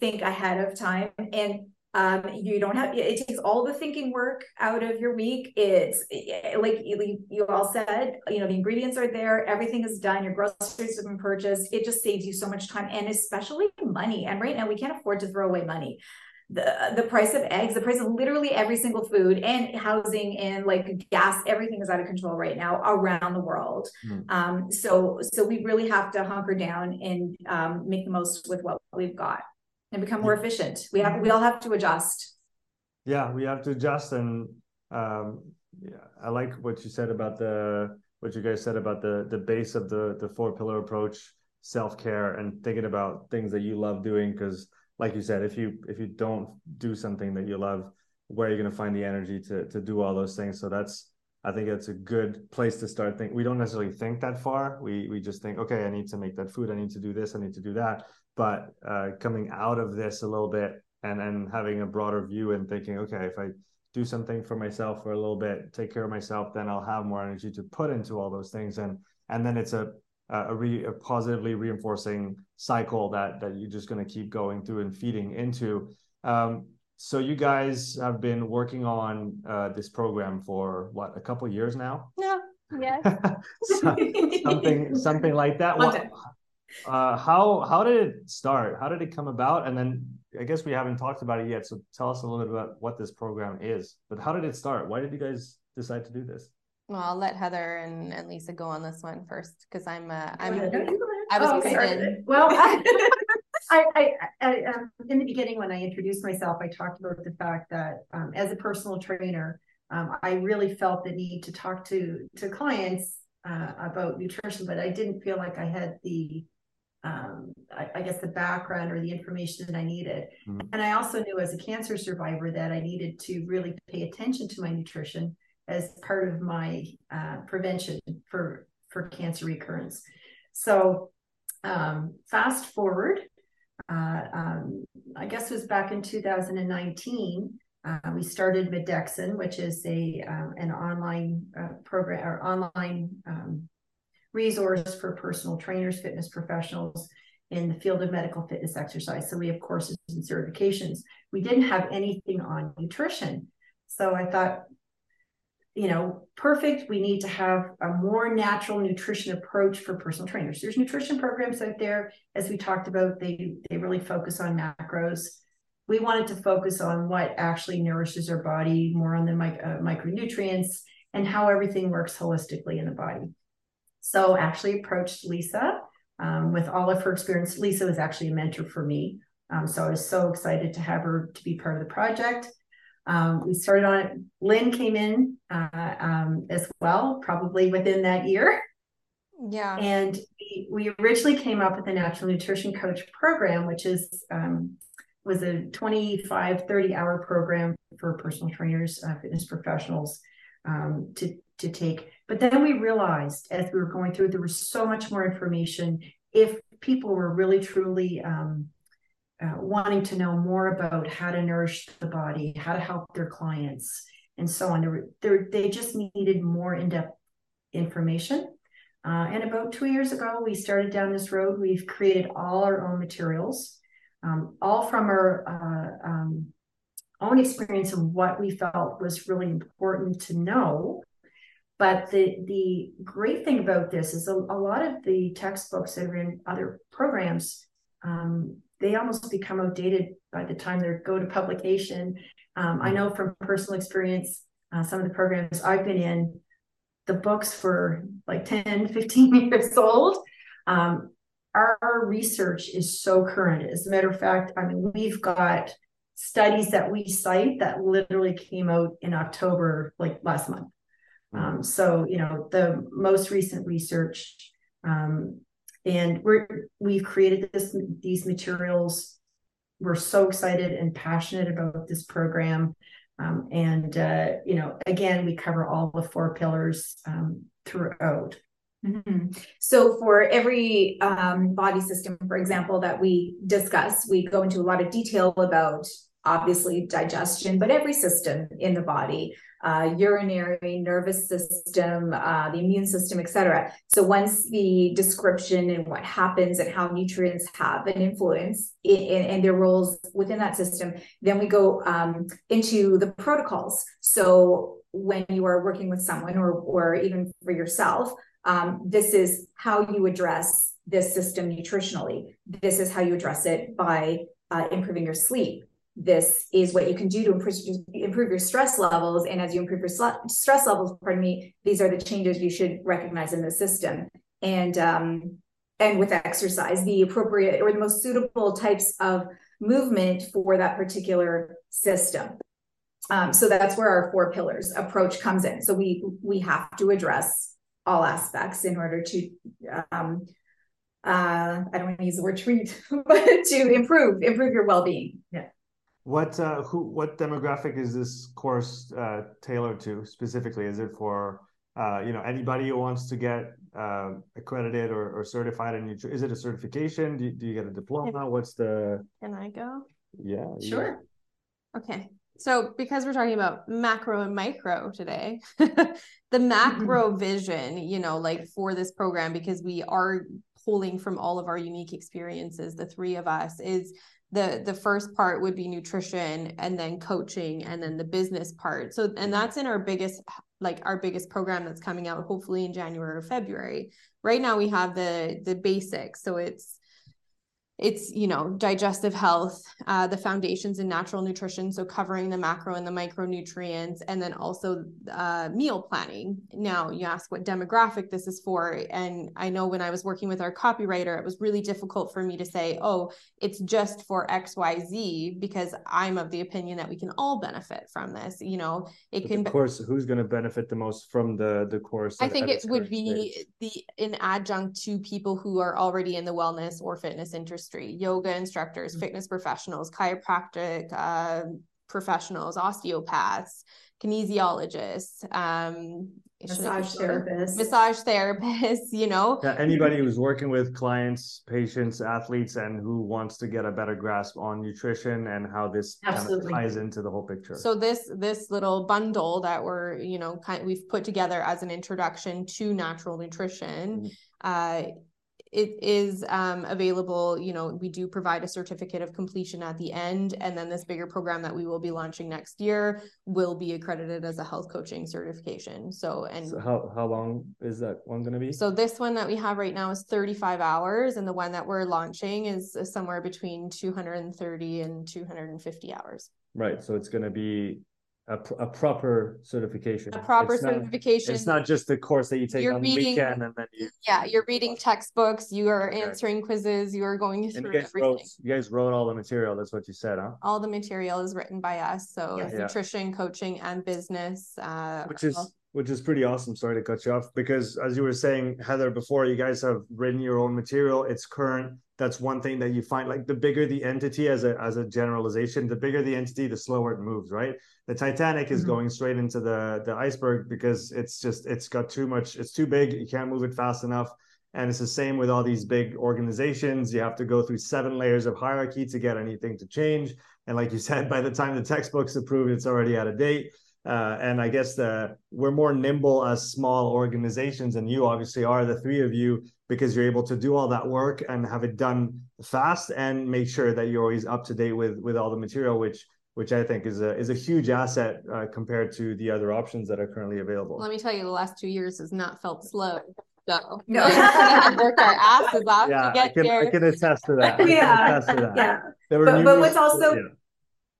think ahead of time and um, you don't have it takes all the thinking work out of your week. It's eh, like you, you all said you know the ingredients are there everything is done your groceries have been purchased. It just saves you so much time and especially money. And right now we can't afford to throw away money. The the price of eggs the price of literally every single food and housing and like gas everything is out of control right now around the world. Mm. um, so so we really have to hunker down and um, make the most with what we've got and become more efficient. We have we all have to adjust. Yeah, we have to adjust, and um, yeah, I like what you said about the what you guys said about the the base of the the four pillar approach, self care, and thinking about things that you love doing. Because, like you said, if you if you don't do something that you love, where are you going to find the energy to to do all those things? So that's I think it's a good place to start Think We don't necessarily think that far. We we just think, okay, I need to make that food. I need to do this. I need to do that but uh, coming out of this a little bit and then having a broader view and thinking okay if i do something for myself for a little bit take care of myself then i'll have more energy to put into all those things. And and then it's a a, re, a positively reinforcing cycle that that you're just going to keep going through and feeding into. Um, so you guys have been working on uh, this program for what a couple years now? Yeah. Yes. Something something like that. What, uh, how how did it start? How did it come about? And then I guess we haven't talked about it yet. So tell us a little bit about what this program is. But how did it start? Why did you guys decide to do this? Well, I'll let Heather and, and Lisa go on this one first because I'm uh, I'm I was oh, okay. well. I, I, I um, in the beginning when I introduced myself, I talked about the fact that um, as a personal trainer, um, I really felt the need to talk to to clients uh, about nutrition, but I didn't feel like I had the um, I, I, guess the background or the information that I needed. Mm-hmm. And I also knew as a cancer survivor that I needed to really pay attention to my nutrition as part of my uh, prevention for for cancer recurrence. So um, fast forward, uh, um, I guess it was back in 2019. Uh, we started Medexin, which is a um, an online uh, program or online um, resource for personal trainers, fitness professionals in the field of medical fitness exercise. So we have courses and certifications. We didn't have anything on nutrition. So I thought, you know, perfect. We need to have a more natural nutrition approach for personal trainers. There's nutrition programs out there, as we talked about, they they really focus on macros. We wanted to focus on what actually nourishes our body, more on the mic- uh, micronutrients and how everything works holistically in the body. So actually approached Lisa um, with all of her experience. Lisa was actually a mentor for me. Um, so I was so excited to have her to be part of the project. Um, we started on it. Lynn came in uh, um, as well, probably within that year. Yeah. And we, we originally came up with a natural nutrition coach program, which is um, was a 25, 30 hour program for personal trainers, uh, fitness professionals um, to, to take. But then we realized as we were going through, there was so much more information. If people were really truly um, uh, wanting to know more about how to nourish the body, how to help their clients, and so on, they just needed more in depth information. Uh, and about two years ago, we started down this road. We've created all our own materials, um, all from our uh, um, own experience of what we felt was really important to know but the the great thing about this is a, a lot of the textbooks that are in other programs, um, they almost become outdated by the time they go to publication. Um, I know from personal experience, uh, some of the programs I've been in, the books for like 10, 15 years old. Um, our, our research is so current. As a matter of fact, I mean, we've got studies that we cite that literally came out in October, like last month. Um, so, you know, the most recent research, um, and we're we've created this these materials we're so excited and passionate about this program. Um, and, uh, you know, again, we cover all the four pillars um, throughout. Mm-hmm. So, for every um, body system, for example, that we discuss, we go into a lot of detail about obviously digestion, but every system in the body, uh, urinary, nervous system, uh, the immune system, etc. So once the description and what happens and how nutrients have an influence in, in, in their roles within that system, then we go um, into the protocols. So when you are working with someone or, or even for yourself, um, this is how you address this system nutritionally. This is how you address it by uh, improving your sleep this is what you can do to improve, improve your stress levels. And as you improve your stress levels, pardon me, these are the changes you should recognize in the system. And um, and with exercise, the appropriate or the most suitable types of movement for that particular system. Um, so that's where our four pillars approach comes in. So we we have to address all aspects in order to um, uh, I don't want to use the word treat, but to improve improve your well being. Yeah. What uh, who what demographic is this course uh, tailored to specifically? Is it for uh, you know anybody who wants to get uh, accredited or, or certified in is it a certification? Do you, do you get a diploma? What's the? Can I go? Yeah. Sure. Yeah. Okay. So because we're talking about macro and micro today, the macro vision, you know, like for this program, because we are pulling from all of our unique experiences, the three of us, is the the first part would be nutrition and then coaching and then the business part. So and mm-hmm. that's in our biggest like our biggest program that's coming out hopefully in january or february. Right now we have the the basics. So it's it's you know digestive health uh, the foundations in natural nutrition so covering the macro and the micronutrients and then also uh, meal planning. Now you ask what demographic this is for and i know when i was working with our copywriter it was really difficult for me to say oh it's just for xyz because i'm of the opinion that we can all benefit from this you know? It but can of course who's going to benefit the most from the the course i think it would be the an adjunct to people who are already in the wellness or fitness industry industry yoga instructors mm-hmm. fitness professionals chiropractic uh, professionals osteopaths kinesiologists um massage therapists massage therapists you know yeah, anybody who's working with clients patients athletes and who wants to get a better grasp on nutrition and how this Absolutely. kind of ties into the whole picture so this this little bundle that we're you know kind of, we've put together as an introduction to natural nutrition mm-hmm. uh it is um, available. You know, we do provide a certificate of completion at the end, and then this bigger program that we will be launching next year will be accredited as a health coaching certification. So, and so how how long is that one going to be? So this one that we have right now is 35 hours, and the one that we're launching is somewhere between 230 and 250 hours. Right. So it's going to be a, a proper certification. A proper it's certification. Not, it's not just the course that you take you're on reading, the weekend and then you. Yeah, you're reading textbooks. You are okay. answering quizzes. You are going through you everything. Wrote, you guys wrote all the material. That's what you said, huh? All the material is written by us. So yeah. nutrition, coaching, and business. Uh, which is which is pretty awesome. Sorry to cut you off because as you were saying, Heather, before you guys have written your own material. It's current. That's one thing that you find. Like the bigger the entity, as a as a generalization, the bigger the entity, the slower it moves. Right. The Titanic is mm-hmm. going straight into the the iceberg because it's just it's got too much. It's too big. You can't move it fast enough. And it's the same with all these big organizations. You have to go through seven layers of hierarchy to get anything to change. And like you said, by the time the textbook's approved, it's already out of date. Uh, and I guess the, we're more nimble as small organizations, and you obviously are the three of you because you're able to do all that work and have it done fast and make sure that you're always up to date with with all the material, which which I think is a is a huge asset uh, compared to the other options that are currently available. Let me tell you, the last two years has not felt slow. So no, work our asses off yeah, to get I can, here. I can attest to that. yeah, to that. yeah. But, but what's also yeah.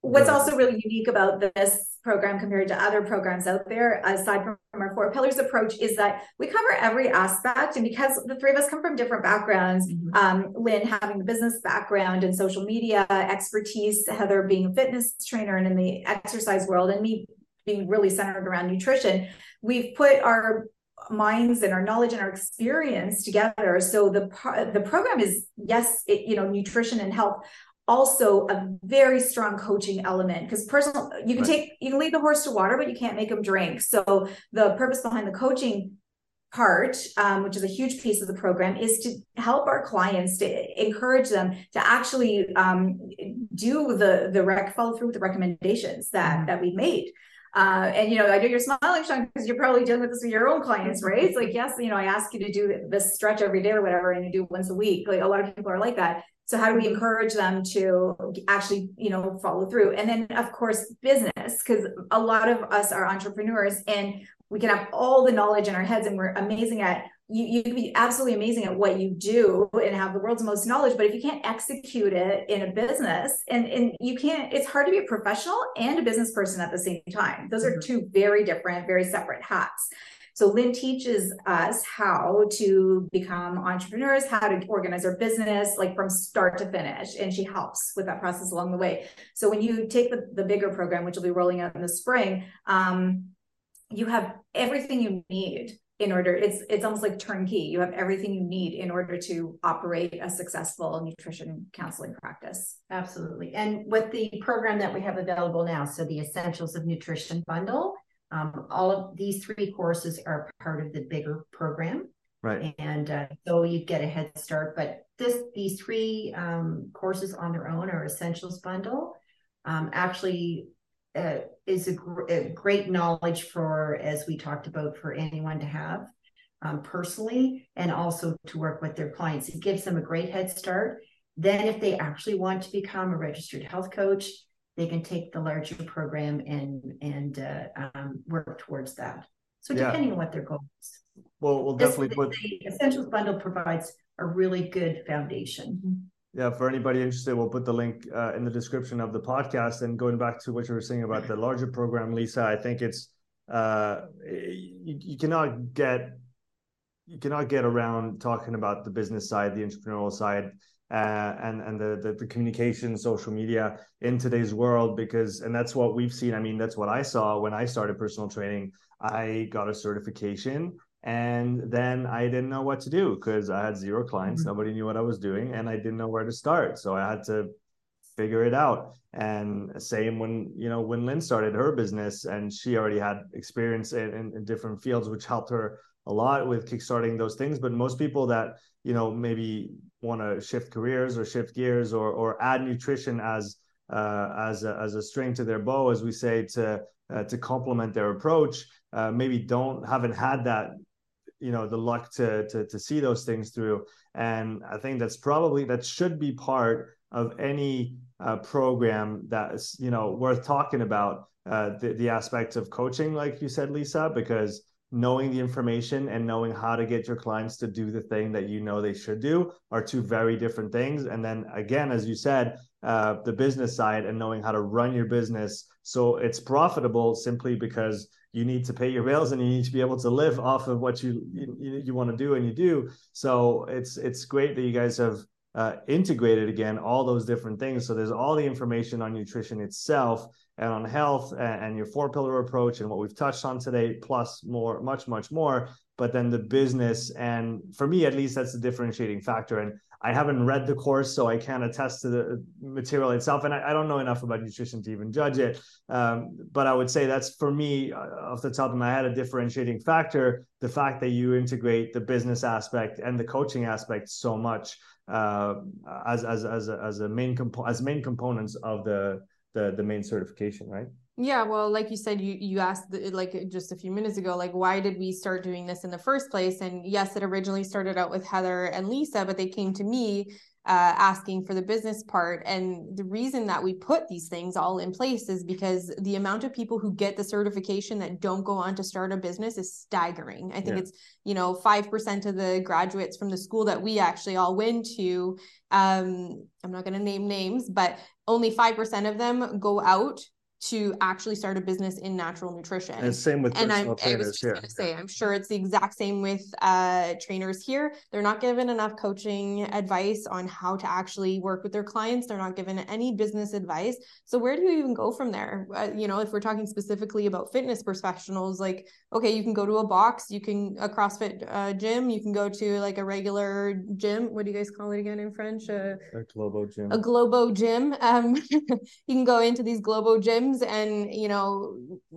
what's also really unique about this program compared to other programs out there, aside from our four pillars approach, is that we cover every aspect. And because the three of us come from different backgrounds, mm-hmm. um, Lynn having the business background and social media expertise, Heather being a fitness trainer and in the exercise world, and me being really centered around nutrition, we've put our minds and our knowledge and our experience together so the the program is yes it, you know nutrition and health also a very strong coaching element because personal you can Right. take you can lead the horse to water but you can't make them drink so the purpose behind the coaching part um, which is a huge piece of the program is to help our clients to encourage them to actually um, do the the rec follow through with the recommendations that that we've made uh, and you know, I know you're smiling, Sean, because you're probably dealing with this with your own clients, right? It's like, yes, you know, I ask you to do this stretch every day or whatever, and you do once a week. Like a lot of people are like that. So how do we encourage them to actually, you know, follow through? And then of course, business, because a lot of us are entrepreneurs and we can have all the knowledge in our heads and we're amazing at you you can be absolutely amazing at what you do and have the world's most knowledge but if you can't execute it in a business and and you can't it's hard to be a professional and a business person at the same time. Those are mm-hmm. two very different very separate hats so Lynn teaches us how to become entrepreneurs, how to organize our business, like from start to finish. And she helps with that process along the way. So when you take the, the bigger program, which will be rolling out in the spring, um, you have everything you need in order it's it's almost like turnkey you have everything you need in order to operate a successful nutrition counseling practice Absolutely. And with the program that we have available now, so the Essentials of Nutrition Bundle, um, all of these three courses are part of the bigger program. Right. And uh, so you get a head start. But this these three um, courses on their own are Essentials Bundle. Um, actually, uh, is a, gr- a great knowledge for, as we talked about, for anyone to have um, personally and also to work with their clients. It gives them a great head start. Then, if they actually want to become a registered health coach, they can take the larger program and and uh, um, work towards that. So, Yeah. depending on what their goal is, Well, we'll this, definitely put the Essentials Bundle provides a really good foundation. Yeah, for anybody interested, we'll put the link uh, in the description of the podcast. And going back to what you were saying about the larger program, Lisa, I think it's uh, you, you cannot get you cannot get around talking about the business side, the entrepreneurial side, uh, and and the, the the communication, social media in today's world because and that's what we've seen. I mean, that's what I saw when I started personal training. I got a certification and then I didn't know what to do because I had zero clients. Mhm. Nobody knew what I was doing, and I didn't know where to start. So I had to figure it out. And same when you know when Lynn started her business, and she already had experience in, in, in different fields, which helped her a lot with kickstarting those things. But most people that you know maybe want to shift careers or shift gears or or add nutrition as uh, as a, as a string to their bow, as we say, to uh, to complement their approach, uh, maybe don't haven't had that you know the luck to to to see those things through. And i think that's probably that should be part of any uh, program that's you know worth talking about uh, the, the aspects of coaching like you said lisa because knowing the information and knowing how to get your clients to do the thing that you know they should do are two very different things. And then again as you said uh, the business side and knowing how to run your business. So it's profitable simply because you need to pay your bills and you need to be able to live off of what you you, you want to do and you do. So it's it's great that you guys have uh, integrated again all those different things. So there's all the information on nutrition itself and on health and, and your four pillar approach and what we've touched on today plus more much much more but then the business and for me at least that's the differentiating factor and I haven't read the course, so I can't attest to the material itself, and I, I don't know enough about nutrition to even judge it. Um, but I would say that's for me, uh, off the top of my head, a differentiating factor: the fact that you integrate the business aspect and the coaching aspect so much uh, as as as a, as a main compo- as main components of the the the main certification, right? Yeah, well, like you said, you you asked the, like just a few minutes ago, like why did we start doing this in the first place? And yes, it originally started out with Heather and Lisa, but they came to me uh, asking for the business part. And the reason that we put these things all in place is because the amount of people who get the certification that don't go on to start a business is staggering. I think Yeah. it's you know five percent of the graduates from the school that we actually all went to. Um, I'm not going to name names, but only five percent of them go out to actually start a business in natural nutrition. And same with and I'm, I was just here. going to say, I'm sure it's the exact same with uh, trainers here. They're not given enough coaching advice on how to actually work with their clients. They're not given any business advice. So where do you even go from there? Uh, you know, if we're talking specifically about fitness professionals, like okay, you can go to a box, you can a CrossFit uh, gym, you can go to like a regular gym. What do you guys call it again in French? Uh, A Globo gym. a globo gym um you can go into these globo gyms and you know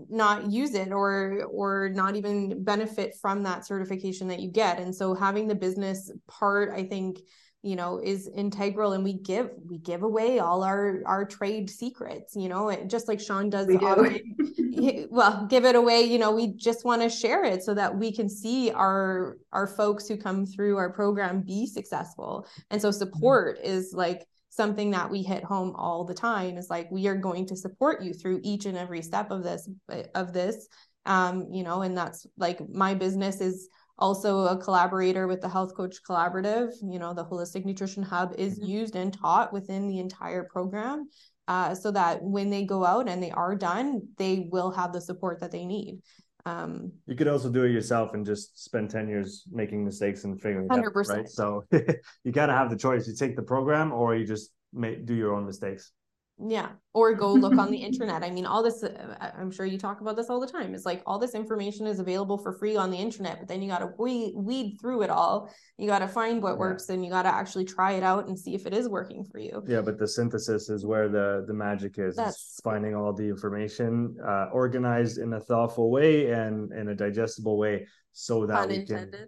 not use it or or not even benefit from that certification that you get. And so having the business part i think you know is integral and we give we give away all our our trade secrets you know it, just like sean does We do. well give it away you know we just want to share it so that we can see our our folks who come through our program be successful. And so mm-hmm. support is like something that we hit home all the time is like we are going to support you through each and every step of this of this um you know and that's like my business is also a collaborator with the health coach collaborative you know the holistic nutrition hub is Mhm. used and taught within the entire program uh, so that when they go out and they are done they will have the support that they need um You could also do it yourself and just spend 10 years making mistakes and figuring it out. 100%. Right. So you gotta have the choice. You take the program or you just make do your own mistakes. Yeah, or go look on the internet. I mean, all this, I'm sure you talk about this all the time. It's like all this information is available for free on the internet, but then you got to weed, weed through it all. You got to find what Yeah. works and you got to actually try it out and see if it is working for you. Yeah, but the synthesis is where the the magic is. That's- finding all the information uh, organized in a thoughtful way and in a digestible way, so that Pun we intended. can.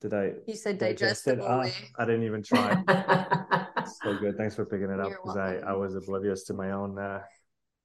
Did I You said digest digestible Ah. I didn't even try. so good. Thanks for picking it up because I, I was oblivious to my own uh,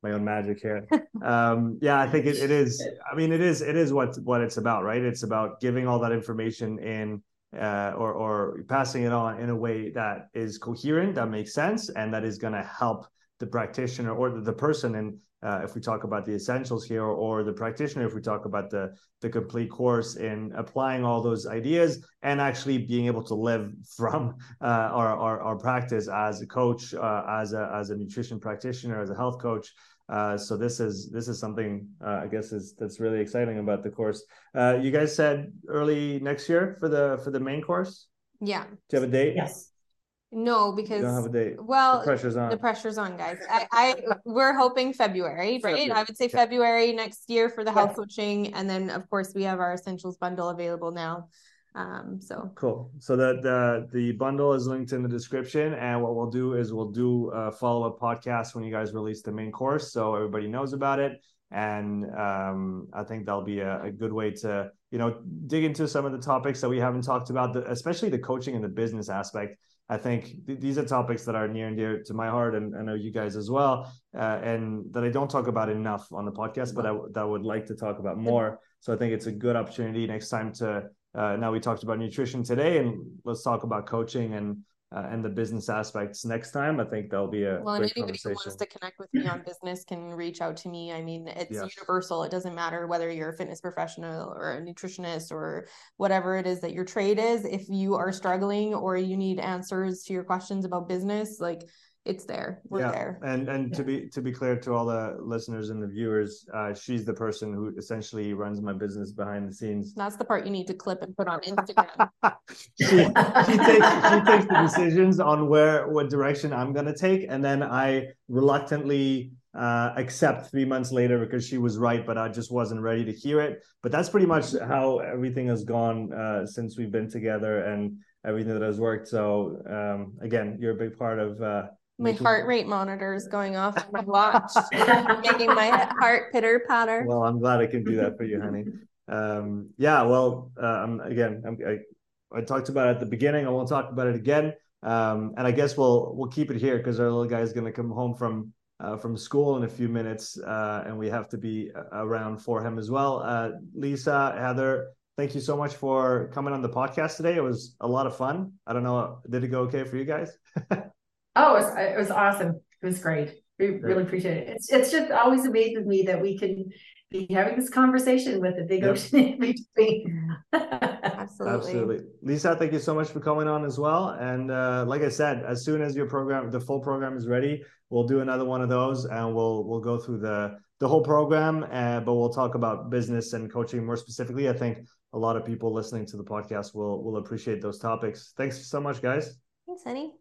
my own magic here. um, yeah, I think it, it is. I mean, it is it is what what it's about, right? It's about giving all that information in uh, or or passing it on in a way that is coherent, that makes sense, and that is going to help the practitioner or the, the person. And uh, if we talk about the essentials here, or the practitioner, if we talk about the the complete course in applying all those ideas and actually being able to live from uh, our, our our practice as a coach, uh, as a as a nutrition practitioner, as a health coach. Uh, so this is this is something uh, I guess is that's really exciting about the course. Uh, you guys said early next year for the for the main course. Yeah. Do you have a date? yes. No, You because don't have a date. Well, The pressure's on. the pressure's on, guys. I, I we're hoping February, right? February. I would say. February next year for the health Yes. coaching, and then of course we have our essentials bundle available now. Um, so Cool. So the the the bundle is linked in the description, and what we'll do is we'll do a follow up podcast when you guys release the main course, so everybody knows about it. And um, I think that'll be a, a good way to you know dig into some of the topics that we haven't talked about, the, especially the coaching and the business aspect. I think th- these are topics that are near and dear to my heart, and I know you guys as well, uh, and that I don't talk about enough on the podcast, but I that I would like to talk about more. So I think it's a good opportunity next time to uh, now we talked about nutrition today, and let's talk about coaching and uh, and the business aspects next time. I think that'll be a well, and anybody who wants to connect with me on business can reach out to me. I mean, it's Yes. universal. It doesn't matter whether you're a fitness professional or a nutritionist or whatever it is that your trade is. If you are struggling or you need answers to your questions about business, like it's there. We're yeah, there. and and to be to be clear to all the listeners and the viewers, uh, she's the person who essentially runs my business behind the scenes. That's the part you need to clip and put on Instagram. she, she takes she takes the decisions on where what direction I'm gonna take, and then I reluctantly uh, accept three months later because she was right, but I just wasn't ready to hear it. But that's pretty much how everything has gone uh, since we've been together and everything that has worked. So um, again, you're a big part of. Uh, My making- heart rate monitor is going off on my watch, making my heart pitter patter. Well, I'm glad I can do that for you, honey. Um, yeah, well, uh, I'm again, I'm, I, I talked about it at the beginning. I won't talk about it again. Um, and I guess we'll we'll keep it here because our little guy is going to come home from uh, from school in a few minutes, uh, and we have to be around for him as well. Uh, Lisa, Heather, thank you so much for coming on the podcast today. It was a lot of fun. I don't know, did it go okay for you guys? Oh, it was, it was awesome. It was great. We really appreciate it. It's it's just always amazes me that we can be having this conversation with a big Yep. ocean in between. Absolutely. Absolutely. Absolutely. Lisa, thank you so much for coming on as well. And uh, like I said, as soon as your program, the full program is ready, we'll do another one of those and we'll we'll go through the the whole program, uh, but we'll talk about business and coaching more specifically. I think a lot of people listening to the podcast will will appreciate those topics. Thanks so much, guys. Thanks, honey.